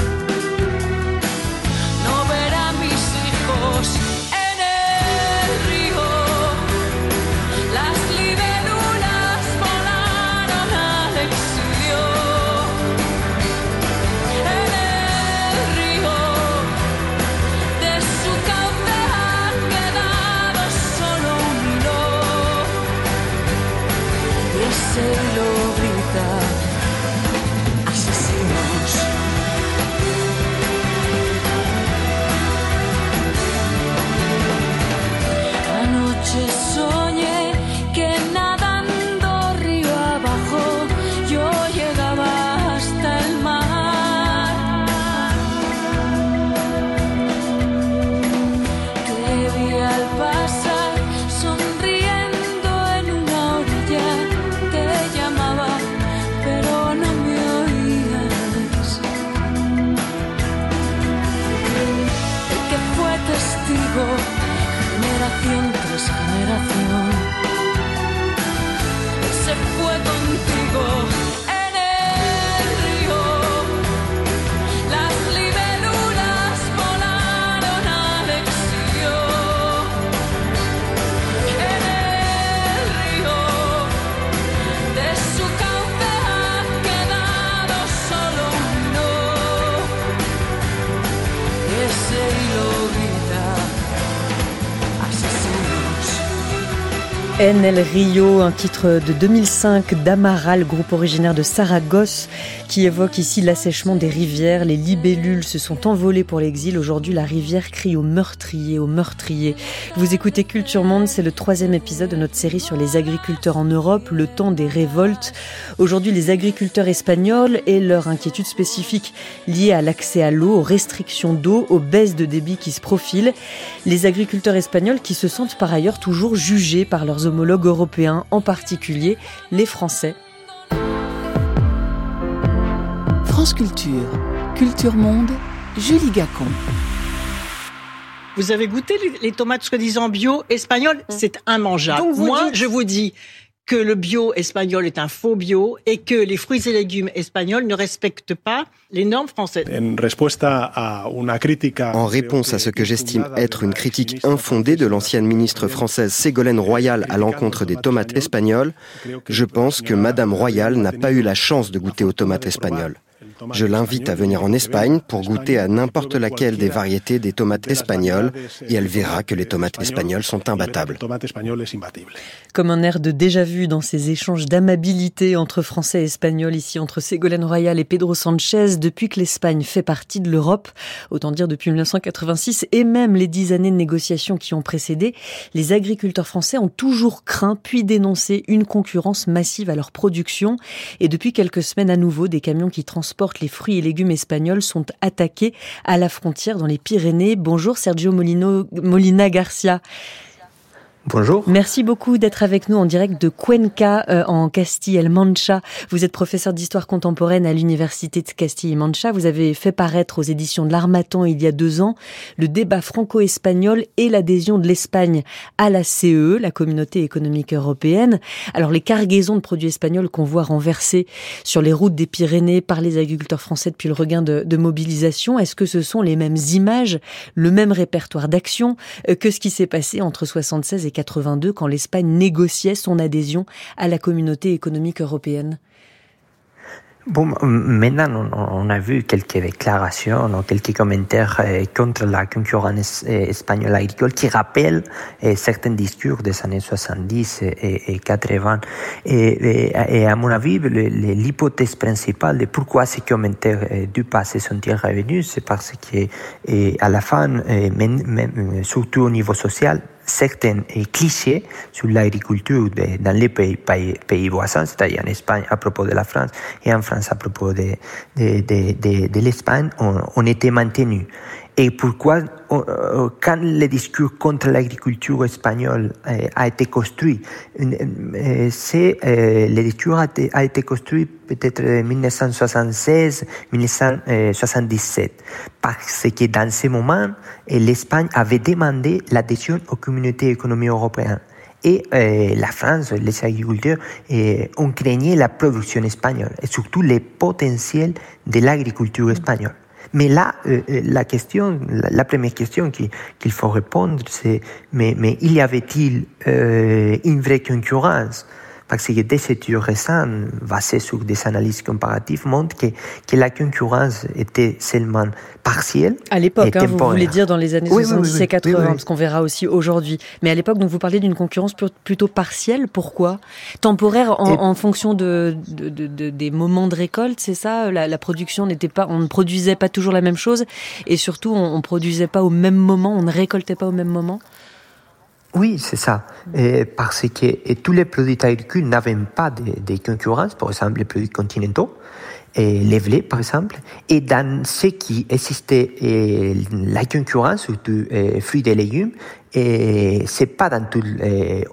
sail NL Rio, un titre de 2005 d'Amaral, groupe originaire de Saragosse, qui évoque ici l'assèchement des rivières. Les libellules se sont envolées pour l'exil. Aujourd'hui, la rivière crie au meurtrier, au meurtrier. Vous écoutez Culture Monde, c'est le troisième épisode de notre série sur les agriculteurs en Europe, le temps des révoltes. Aujourd'hui, les agriculteurs espagnols et leurs inquiétudes spécifiques liées à l'accès à l'eau, aux restrictions d'eau, aux baisses de débit qui se profilent. Les agriculteurs espagnols qui se sentent par ailleurs toujours jugés par leurs homologues européens, en particulier les Français. France Culture, Culture Monde, Julie Gacon. Vous avez goûté les tomates soi-disant bio espagnoles? C'est immangeable. Moi, je vous dis, que le bio espagnol est un faux bio et que les fruits et légumes espagnols ne respectent pas les normes françaises. En réponse à ce que j'estime être une critique infondée de l'ancienne ministre française Ségolène Royal à l'encontre des tomates espagnoles, je pense que Madame Royal n'a pas eu la chance de goûter aux tomates espagnoles. Je l'invite à venir en Espagne pour goûter à n'importe laquelle des variétés des tomates espagnoles et elle verra que les tomates espagnoles sont imbattables. Comme un air de déjà-vu dans ces échanges d'amabilité entre Français et Espagnols, ici entre Ségolène Royal et Pedro Sanchez, depuis que l'Espagne fait partie de l'Europe, autant dire depuis 1986, et même les dix années de négociations qui ont précédé, les agriculteurs français ont toujours craint puis dénoncé une concurrence massive à leur production. Et depuis quelques semaines à nouveau, des camions qui transportent les fruits et légumes espagnols sont attaqués à la frontière dans les Pyrénées. Bonjour Sergio Molina Garcia. Bonjour. Merci beaucoup d'être avec nous en direct de Cuenca euh, en Castille-El Mancha. Vous êtes professeur d'histoire contemporaine à l'université de Castille-Mancha. Vous avez fait paraître aux éditions de l'Armatan il y a deux ans le débat franco-espagnol et l'adhésion de l'Espagne à la CE, la Communauté économique européenne. Alors les cargaisons de produits espagnols qu'on voit renversés sur les routes des Pyrénées par les agriculteurs français depuis le regain de, de mobilisation, est-ce que ce sont les mêmes images, le même répertoire d'action euh, que ce qui s'est passé entre 76 et 82 quand l'Espagne négociait son adhésion à la communauté économique européenne Bon, maintenant, on, a vu quelques déclarations, quelques commentaires euh, contre la concurrence euh, espagnole agricole qui rappellent euh, certains discours des années 70 et, 80. Et, à mon avis, l'hypothèse principale de pourquoi ces commentaires du passé sont-ils revenus, c'est parce que, à la fin, surtout au niveau social, certains clichés sur l'agriculture dans les pays, pays, voisins, c'est-à-dire en Espagne à propos de la France et en France à propos de, de, de, de l'Espagne, ont, ont été maintenus. Et pourquoi, euh, quand le discours contre l'agriculture espagnole euh, a été construit, euh, c'est le discours a été, construit peut-être en 1976-1977, parce que dans ce moment, l'Espagne avait demandé l'adhésion aux communautés économiques européennes. Et la France, les agriculteurs, ont craigné la production espagnole et surtout les potentiels de l'agriculture espagnole. Mais là, euh, euh, la question, la, première question qu'il faut répondre, c'est mais, il y avait-il euh, une vraie concurrence? Parce que des études récentes, basées sur des analyses comparatives, montrent que, que la concurrence était seulement partielle. À l'époque, hein, vous voulez dire dans les années 70 et 80, parce qu'on verra aussi aujourd'hui. Mais à l'époque, donc vous parlez d'une concurrence plutôt partielle. Pourquoi? Temporaire en, fonction de, de, des moments de récolte, c'est ça? La, production n'était pas, on ne produisait pas toujours la même chose, et surtout on, ne produisait pas au même moment, on ne récoltait pas au même moment? Oui, c'est ça. Et parce que tous les produits agricoles n'avaient pas de, de, concurrence, par exemple les produits continentaux, et les blés, par exemple. Et dans ce qui existait, la concurrence, surtout fruits et légumes, et c'est pas dans tout,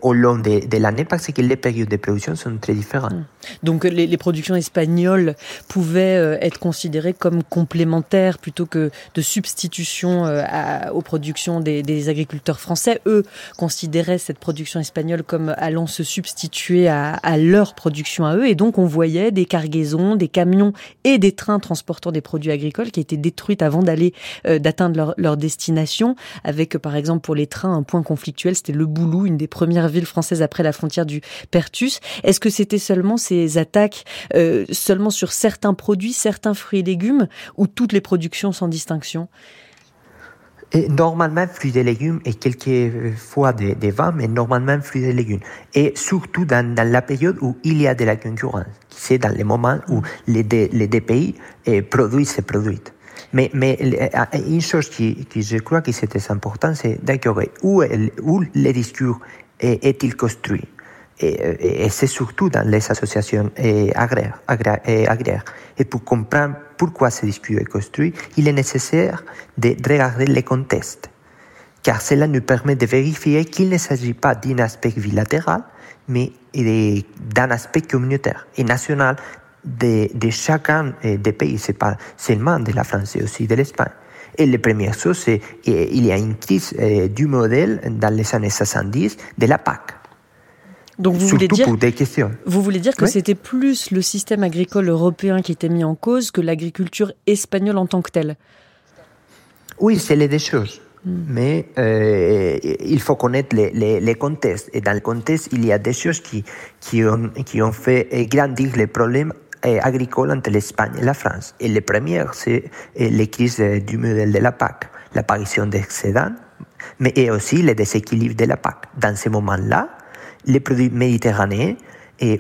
au long de, l'année parce que les périodes de production sont très différentes. Hmm. Donc les, productions espagnoles pouvaient euh, être considérées comme complémentaires plutôt que de substitution euh, aux productions des, agriculteurs français. Eux considéraient cette production espagnole comme allant se substituer à, leur production à eux. Et donc on voyait des cargaisons, des camions et des trains transportant des produits agricoles qui étaient détruits avant d'aller euh, d'atteindre leur, leur destination. Avec par exemple pour les trains un point conflictuel, c'était Le Boulou, une des premières villes françaises après la frontière du Pertus. Est-ce que c'était seulement ces attaques euh, seulement sur certains produits, certains fruits et légumes, ou toutes les productions sans distinction? Et normalement, fruits et légumes et quelques fois des, vins, mais normalement fruits et légumes. Et surtout dans, la période où il y a de la concurrence. C'est dans les moments où les deux, les deux pays produisent ces produits. Mais, mais une chose qui, je crois que c'était important, c'est d'accord, où, le discours est-il construit? Et, et c'est surtout dans les associations agraires, agraires, Et pour comprendre pourquoi ce discours est construit, il est nécessaire de regarder les contextes, car cela nous permet de vérifier qu'il ne s'agit pas d'un aspect bilatéral, mais d'un aspect communautaire et national de, de chacun des pays. C'est pas seulement de la France, c'est aussi de l'Espagne. Et la première chose, c'est qu'il y a une crise du modèle dans les années 70 de la PAC. Donc vous voulez dire. Vous voulez dire que c'était plus le système agricole européen qui était mis en cause que l'agriculture espagnole en tant que telle Oui, c'est les deux choses. Mais euh, il faut connaître les, les, les, contextes. Et dans le contexte, il y a des choses qui, qui, ont, qui ont fait grandir les problèmes agricoles entre l'Espagne et la France. Et les premières, c'est les crises du modèle de la PAC, l'apparition d'excédents, mais et aussi les déséquilibres de la PAC. Dans ce moment-là, les produits méditerranéens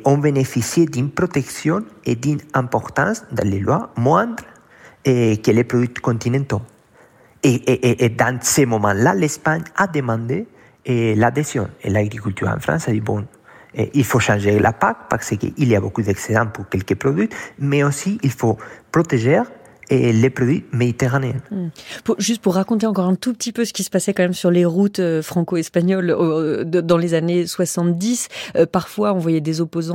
ont bénéficié d'une protection et d'une importance dans les lois moindres que les produits continentaux. Et, dans ces moments-là, l'Espagne a demandé l'adhésion. Et l'agriculture en France a dit, bon, il faut changer la PAC parce qu'il y a beaucoup d'excédents pour quelques produits, mais aussi il faut protéger et les produits méditerranéens. Hmm. juste pour raconter encore un tout petit peu ce qui se passait quand même sur les routes euh, franco-espagnoles euh, dans les années 70, euh, parfois on voyait des opposants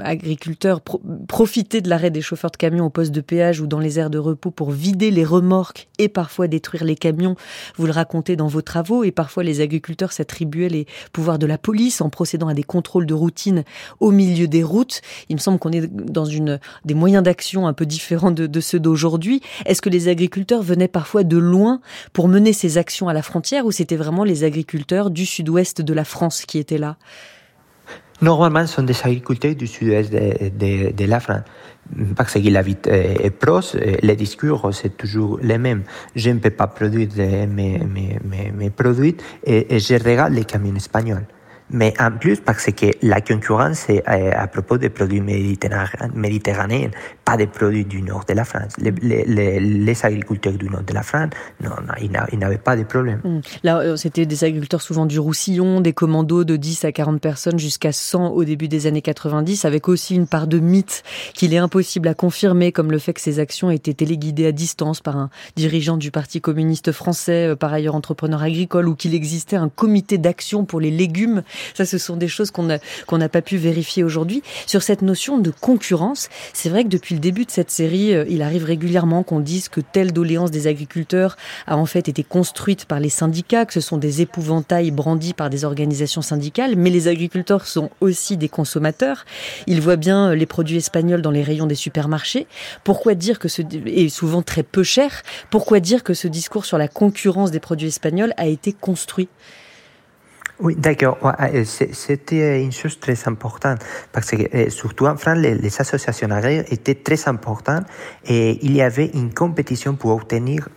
agriculteurs profiter de l'arrêt des chauffeurs de camions au poste de péage ou dans les aires de repos pour vider les remorques et parfois détruire les camions. Vous le racontez dans vos travaux et parfois les agriculteurs s'attribuaient les pouvoirs de la police en procédant à des contrôles de routine au milieu des routes. Il me semble qu'on est dans une des moyens d'action un peu différents de, de ceux d'aujourd'hui. Est-ce que les agriculteurs venaient parfois de loin pour mener ces actions à la frontière ou c'était vraiment les agriculteurs du sud-ouest de la France qui étaient là? Normalement, ce sont des agriculteurs du sud-est de, la France. Parce qu'ils habitent est proche, les discours, c'est toujours les mêmes. Je ne peux pas produire mes, mes, produits et, et je regarde les camions espagnols. Mais en plus, parce que la concurrence est à propos des produits méditerranéens, pas des produits du nord de la France. Les, agriculteurs du nord de la France, non, non ils n'avaient pas de problème. Hmm. Là, euh, c'était des agriculteurs souvent du Roussillon, des commandos de 10 à 40 personnes jusqu'à 100 au début des années 90, avec aussi une part de mythe qu'il est impossible à confirmer, comme le fait que ces actions étaient téléguidées à distance par un dirigeant du Parti communiste français, euh, par ailleurs entrepreneur agricole, ou qu'il existait un comité d'action pour les légumes ça, ce sont des choses qu'on n'a pas pu vérifier aujourd'hui. Sur cette notion de concurrence, c'est vrai que depuis le début de cette série, euh, il arrive régulièrement qu'on dise que telle doléance des agriculteurs a en fait été construite par les syndicats, que ce sont des épouvantails brandis par des organisations syndicales, mais les agriculteurs sont aussi des consommateurs. Ils voient bien les produits espagnols dans les rayons des supermarchés. Pourquoi dire que ce souvent très peu cher Pourquoi dire que ce discours sur la concurrence des produits espagnols a été construit? Oui, d'accord. C'était une chose très importante parce que surtout en France, les, associations agraires étaient très importantes et il y avait une compétition pour obtenir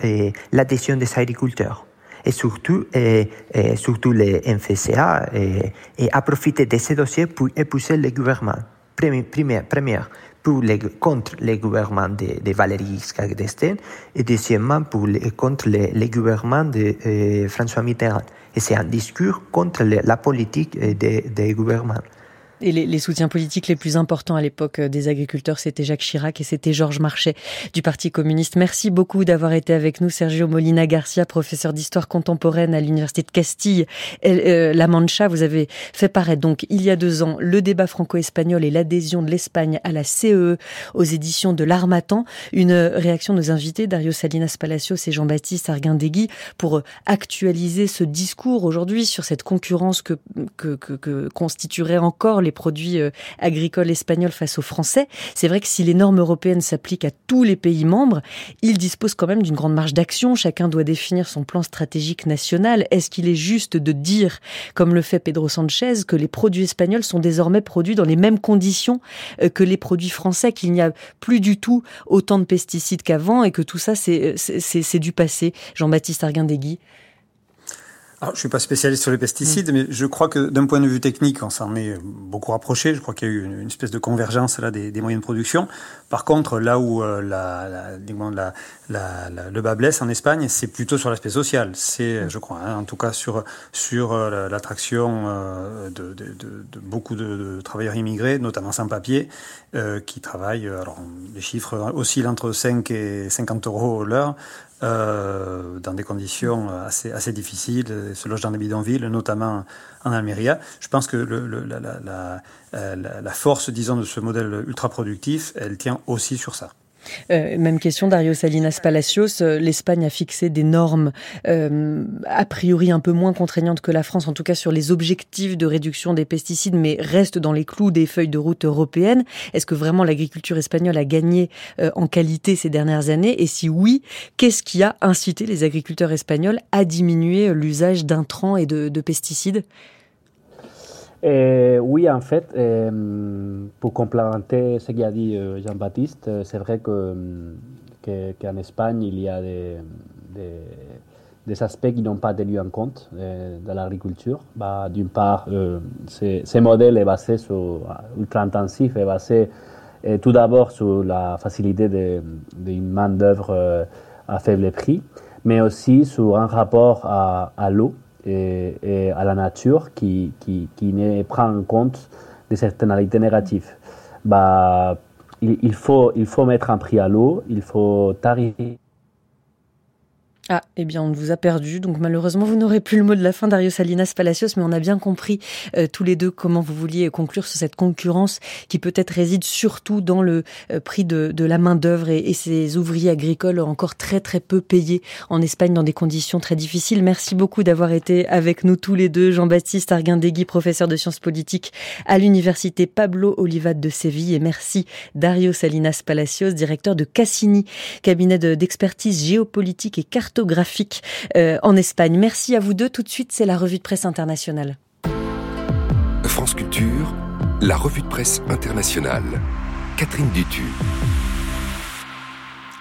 l'adhésion des agriculteurs. Et surtout, et, surtout les MFCA et, profité de ces dossiers pour épouser le gouvernement. Première, première pour les, contre les gouvernements de, Valéry Giscard d'Estaing et deuxièmement pour contre les gouvernements de François Mitterrand. Et c'est un discours contre la politique des, des gouvernements. Et les, les, soutiens politiques les plus importants à l'époque euh, des agriculteurs, c'était Jacques Chirac et c'était Georges Marchais du Parti communiste. Merci beaucoup d'avoir été avec nous, Sergio Molina Garcia, professeur d'histoire contemporaine à l'Université de Castille, euh, La Mancha. Vous avez fait paraître donc il y a deux ans le débat franco-espagnol et l'adhésion de l'Espagne à la CE e aux éditions de l'Armatan. Une réaction de nos invités, Dario Salinas Palacios et Jean-Baptiste Arguindegui, pour actualiser ce discours aujourd'hui sur cette concurrence que, que, que, que constituerait encore les les produits euh, agricoles espagnols face aux Français. C'est vrai que si les normes européennes s'appliquent à tous les pays membres, ils disposent quand même d'une grande marge d'action. Chacun doit définir son plan stratégique national. Est-ce qu'il est juste de dire, comme le fait Pedro Sanchez, que les produits espagnols sont désormais produits dans les mêmes conditions euh, que les produits français, qu'il n'y a plus du tout autant de pesticides qu'avant et que tout ça, c'est du passé? Jean-Baptiste Arguindegui alors, je suis pas spécialiste sur les pesticides, mm. mais je crois que d'un point de vue technique, on s'en est beaucoup rapproché. Je crois qu'il y a eu une, espèce de convergence là des, des, moyens de production. Par contre, là où euh, la, la, la, le bas blesse en Espagne, c'est plutôt sur l'aspect social. C'est, mm. je crois, hein, en tout cas sur sur euh, l'attraction euh, de, de, de, de, beaucoup de, travailleurs immigrés, notamment sans papier, euh, qui travaillent. Alors, les chiffres oscillent entre 5 et 50 euros l'heure. Euh, dans des conditions assez, assez difficiles, se loge dans des bidonvilles, notamment en Almeria. Je pense que le, le, la, la, la, la, force, disons, de ce modèle ultra productif, elle tient aussi sur ça. Euh, même question, Dario Salinas Palacios. Euh, L'Espagne a fixé des normes euh, a priori un peu moins contraignantes que la France, en tout cas sur les objectifs de réduction des pesticides, mais reste dans les clous des feuilles de route européennes. Est-ce que vraiment l'agriculture espagnole a gagné en qualité ces dernières années? Et si oui, qu'est-ce qui a incité les agriculteurs espagnols à diminuer l'usage d'intrants et de pesticides? Et oui, en fait, pour complémenter ce qu'a dit euh, Jean-Baptiste, euh, c'est vrai que, qu'en Espagne, il y a des, aspects qui n'ont pas été en compte euh, dans l'agriculture. Bah, D'une part, euh, ce modèle est basé sur ultra-intensif, est basé tout d'abord sur la facilité d'une main-d'œuvre à faible prix, mais aussi sur un rapport à l'eau et, à la nature qui, qui, qui ne prend en compte des externalités négatives. Bah, il, faut, il faut mettre un prix à l'eau, il faut tarifier ah, eh bien, on vous a perdu. Donc, malheureusement, vous n'aurez plus le mot de la fin, Dario Salinas Palacios, mais on a bien compris euh, tous les deux comment vous vouliez conclure sur cette concurrence qui peut-être réside surtout dans le euh, prix de, de, la main-d'œuvre et, et, ces ouvriers agricoles encore très, très peu payés en Espagne dans des conditions très difficiles. Merci beaucoup d'avoir été avec nous tous les deux. Jean-Baptiste Arguindegui, professeur de sciences politiques à l'université Pablo Olivat de Séville. Et merci, Dario Salinas Palacios, directeur de Cassini, cabinet d'expertise géopolitique et cartographie graphique euh, en Espagne. Merci à vous deux. Tout de suite, c'est la revue de presse internationale. France Culture, la revue de presse internationale. Catherine Dutu.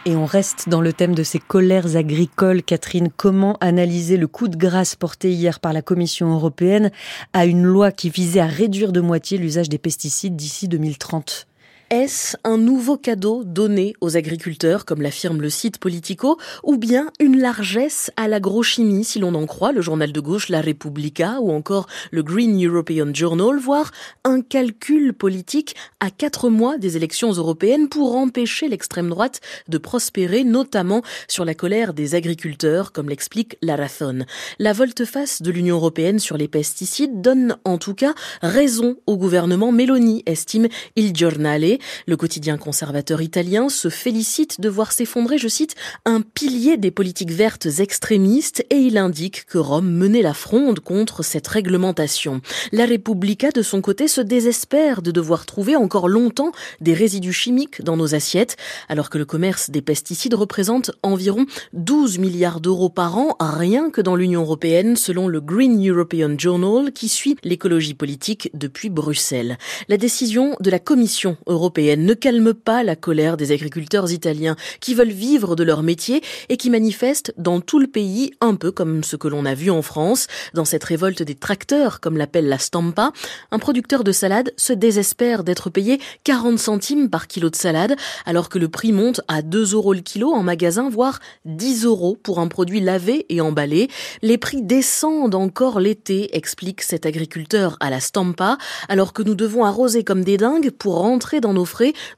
Et on reste dans le thème de ces colères agricoles. Catherine, comment analyser le coup de grâce porté hier par la Commission européenne à une loi qui visait à réduire de moitié l'usage des pesticides d'ici 2030 est-ce un nouveau cadeau donné aux agriculteurs, comme l'affirme le site Politico, ou bien une largesse à l'agrochimie, si l'on en croit le journal de gauche La Repubblica ou encore le Green European Journal, voire un calcul politique à quatre mois des élections européennes pour empêcher l'extrême droite de prospérer, notamment sur la colère des agriculteurs, comme l'explique Larathon. La volte-face de l'Union européenne sur les pesticides donne en tout cas raison au gouvernement Meloni, estime Il Giornale, le quotidien conservateur italien se félicite de voir s'effondrer, je cite, un pilier des politiques vertes extrémistes et il indique que Rome menait la fronde contre cette réglementation. La Repubblica, de son côté, se désespère de devoir trouver encore longtemps des résidus chimiques dans nos assiettes, alors que le commerce des pesticides représente environ 12 milliards d'euros par an, rien que dans l'Union européenne, selon le Green European Journal, qui suit l'écologie politique depuis Bruxelles. La décision de la Commission européenne ne calme pas la colère des agriculteurs italiens qui veulent vivre de leur métier et qui manifestent dans tout le pays, un peu comme ce que l'on a vu en France, dans cette révolte des tracteurs, comme l'appelle la Stampa. Un producteur de salade se désespère d'être payé 40 centimes par kilo de salade, alors que le prix monte à 2 euros le kilo en magasin, voire 10 euros pour un produit lavé et emballé. Les prix descendent encore l'été, explique cet agriculteur à la Stampa, alors que nous devons arroser comme des dingues pour rentrer dans nos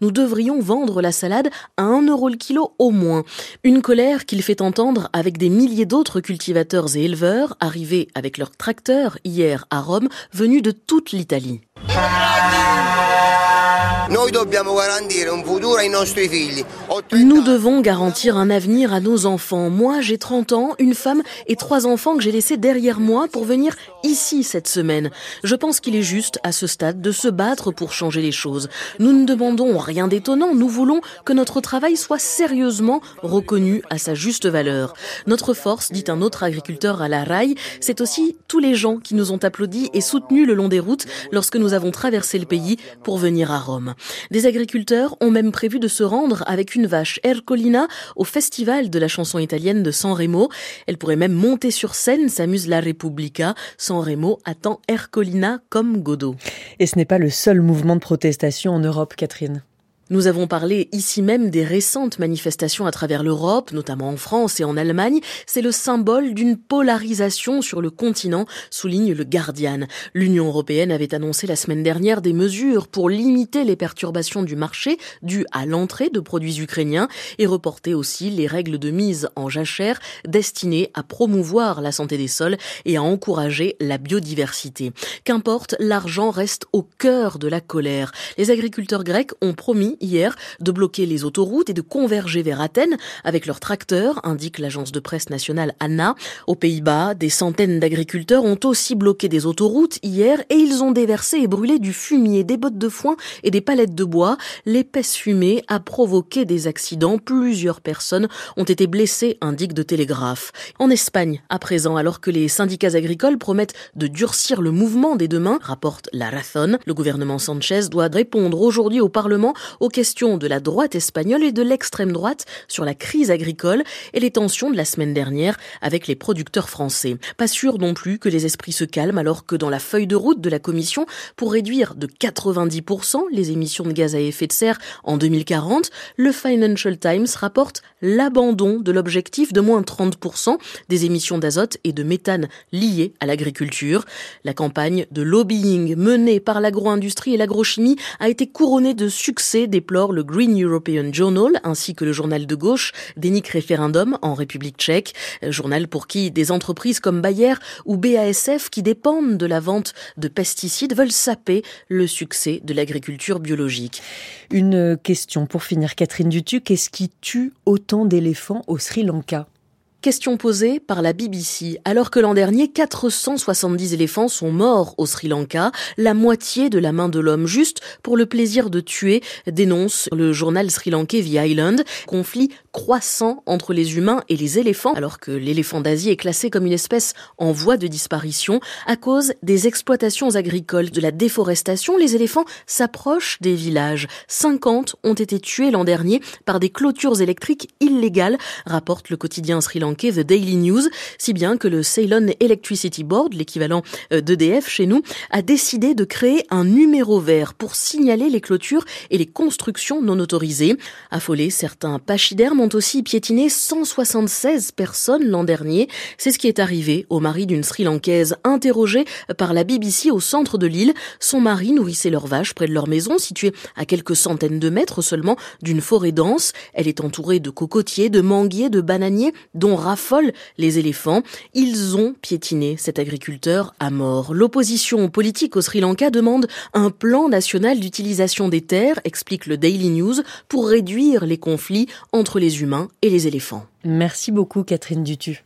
nous devrions vendre la salade à 1 euro le kilo au moins. Une colère qu'il fait entendre avec des milliers d'autres cultivateurs et éleveurs arrivés avec leurs tracteurs hier à Rome, venus de toute l'Italie. Nous devons garantir un avenir à nos enfants. Moi, j'ai 30 ans, une femme et trois enfants que j'ai laissés derrière moi pour venir ici cette semaine. Je pense qu'il est juste, à ce stade, de se battre pour changer les choses. Nous ne demandons rien d'étonnant, nous voulons que notre travail soit sérieusement reconnu à sa juste valeur. Notre force, dit un autre agriculteur à la raille, c'est aussi tous les gens qui nous ont applaudis et soutenus le long des routes lorsque nous avons traversé le pays pour venir à Rome. Des agriculteurs ont même prévu de se rendre avec une vache Ercolina au festival de la chanson italienne de San Remo. Elle pourrait même monter sur scène, s'amuse la Repubblica. San Remo attend Ercolina comme Godot. Et ce n'est pas le seul mouvement de protestation en Europe, Catherine. Nous avons parlé ici même des récentes manifestations à travers l'Europe, notamment en France et en Allemagne. C'est le symbole d'une polarisation sur le continent, souligne le Guardian. L'Union européenne avait annoncé la semaine dernière des mesures pour limiter les perturbations du marché dues à l'entrée de produits ukrainiens et reporter aussi les règles de mise en jachère destinées à promouvoir la santé des sols et à encourager la biodiversité. Qu'importe, l'argent reste au cœur de la colère. Les agriculteurs grecs ont promis hier de bloquer les autoroutes et de converger vers Athènes avec leurs tracteurs, indique l'agence de presse nationale ANNA. Aux Pays-Bas, des centaines d'agriculteurs ont aussi bloqué des autoroutes hier et ils ont déversé et brûlé du fumier, des bottes de foin et des palettes de bois. L'épaisse fumée a provoqué des accidents. Plusieurs personnes ont été blessées, indique de Télégraphe. En Espagne, à présent, alors que les syndicats agricoles promettent de durcir le mouvement des demain, rapporte la Razón, le gouvernement Sanchez doit répondre aujourd'hui au Parlement questions de la droite espagnole et de l'extrême droite sur la crise agricole et les tensions de la semaine dernière avec les producteurs français. Pas sûr non plus que les esprits se calment alors que dans la feuille de route de la Commission pour réduire de 90% les émissions de gaz à effet de serre en 2040, le Financial Times rapporte l'abandon de l'objectif de moins 30% des émissions d'azote et de méthane liées à l'agriculture. La campagne de lobbying menée par l'agro-industrie et l'agrochimie a été couronnée de succès le Green European Journal ainsi que le journal de gauche Dénic Référendum en République tchèque, journal pour qui des entreprises comme Bayer ou BASF qui dépendent de la vente de pesticides veulent saper le succès de l'agriculture biologique. Une question pour finir, Catherine Dutu, qu'est-ce qui tue autant d'éléphants au Sri Lanka? Question posée par la BBC. Alors que l'an dernier, 470 éléphants sont morts au Sri Lanka, la moitié de la main de l'homme juste pour le plaisir de tuer, dénonce le journal sri-lankais The Island. Conflit croissant entre les humains et les éléphants, alors que l'éléphant d'Asie est classé comme une espèce en voie de disparition à cause des exploitations agricoles, de la déforestation. Les éléphants s'approchent des villages. 50 ont été tués l'an dernier par des clôtures électriques illégales, rapporte le quotidien sri-lankais The Daily News, si bien que le Ceylon Electricity Board, l'équivalent euh, d'EDF chez nous, a décidé de créer un numéro vert pour signaler les clôtures et les constructions non autorisées. Affolés, certains pachydermes ont aussi piétiné 176 personnes l'an dernier. C'est ce qui est arrivé au mari d'une Sri Lankaise interrogée par la BBC au centre de l'île. Son mari nourrissait leurs vaches près de leur maison, située à quelques centaines de mètres seulement d'une forêt dense. Elle est entourée de cocotiers, de manguiers, de bananiers, dont raffolent les éléphants. Ils ont piétiné cet agriculteur à mort. L'opposition politique au Sri Lanka demande un plan national d'utilisation des terres, explique le Daily News, pour réduire les conflits entre les humains et les éléphants. Merci beaucoup Catherine Dutu.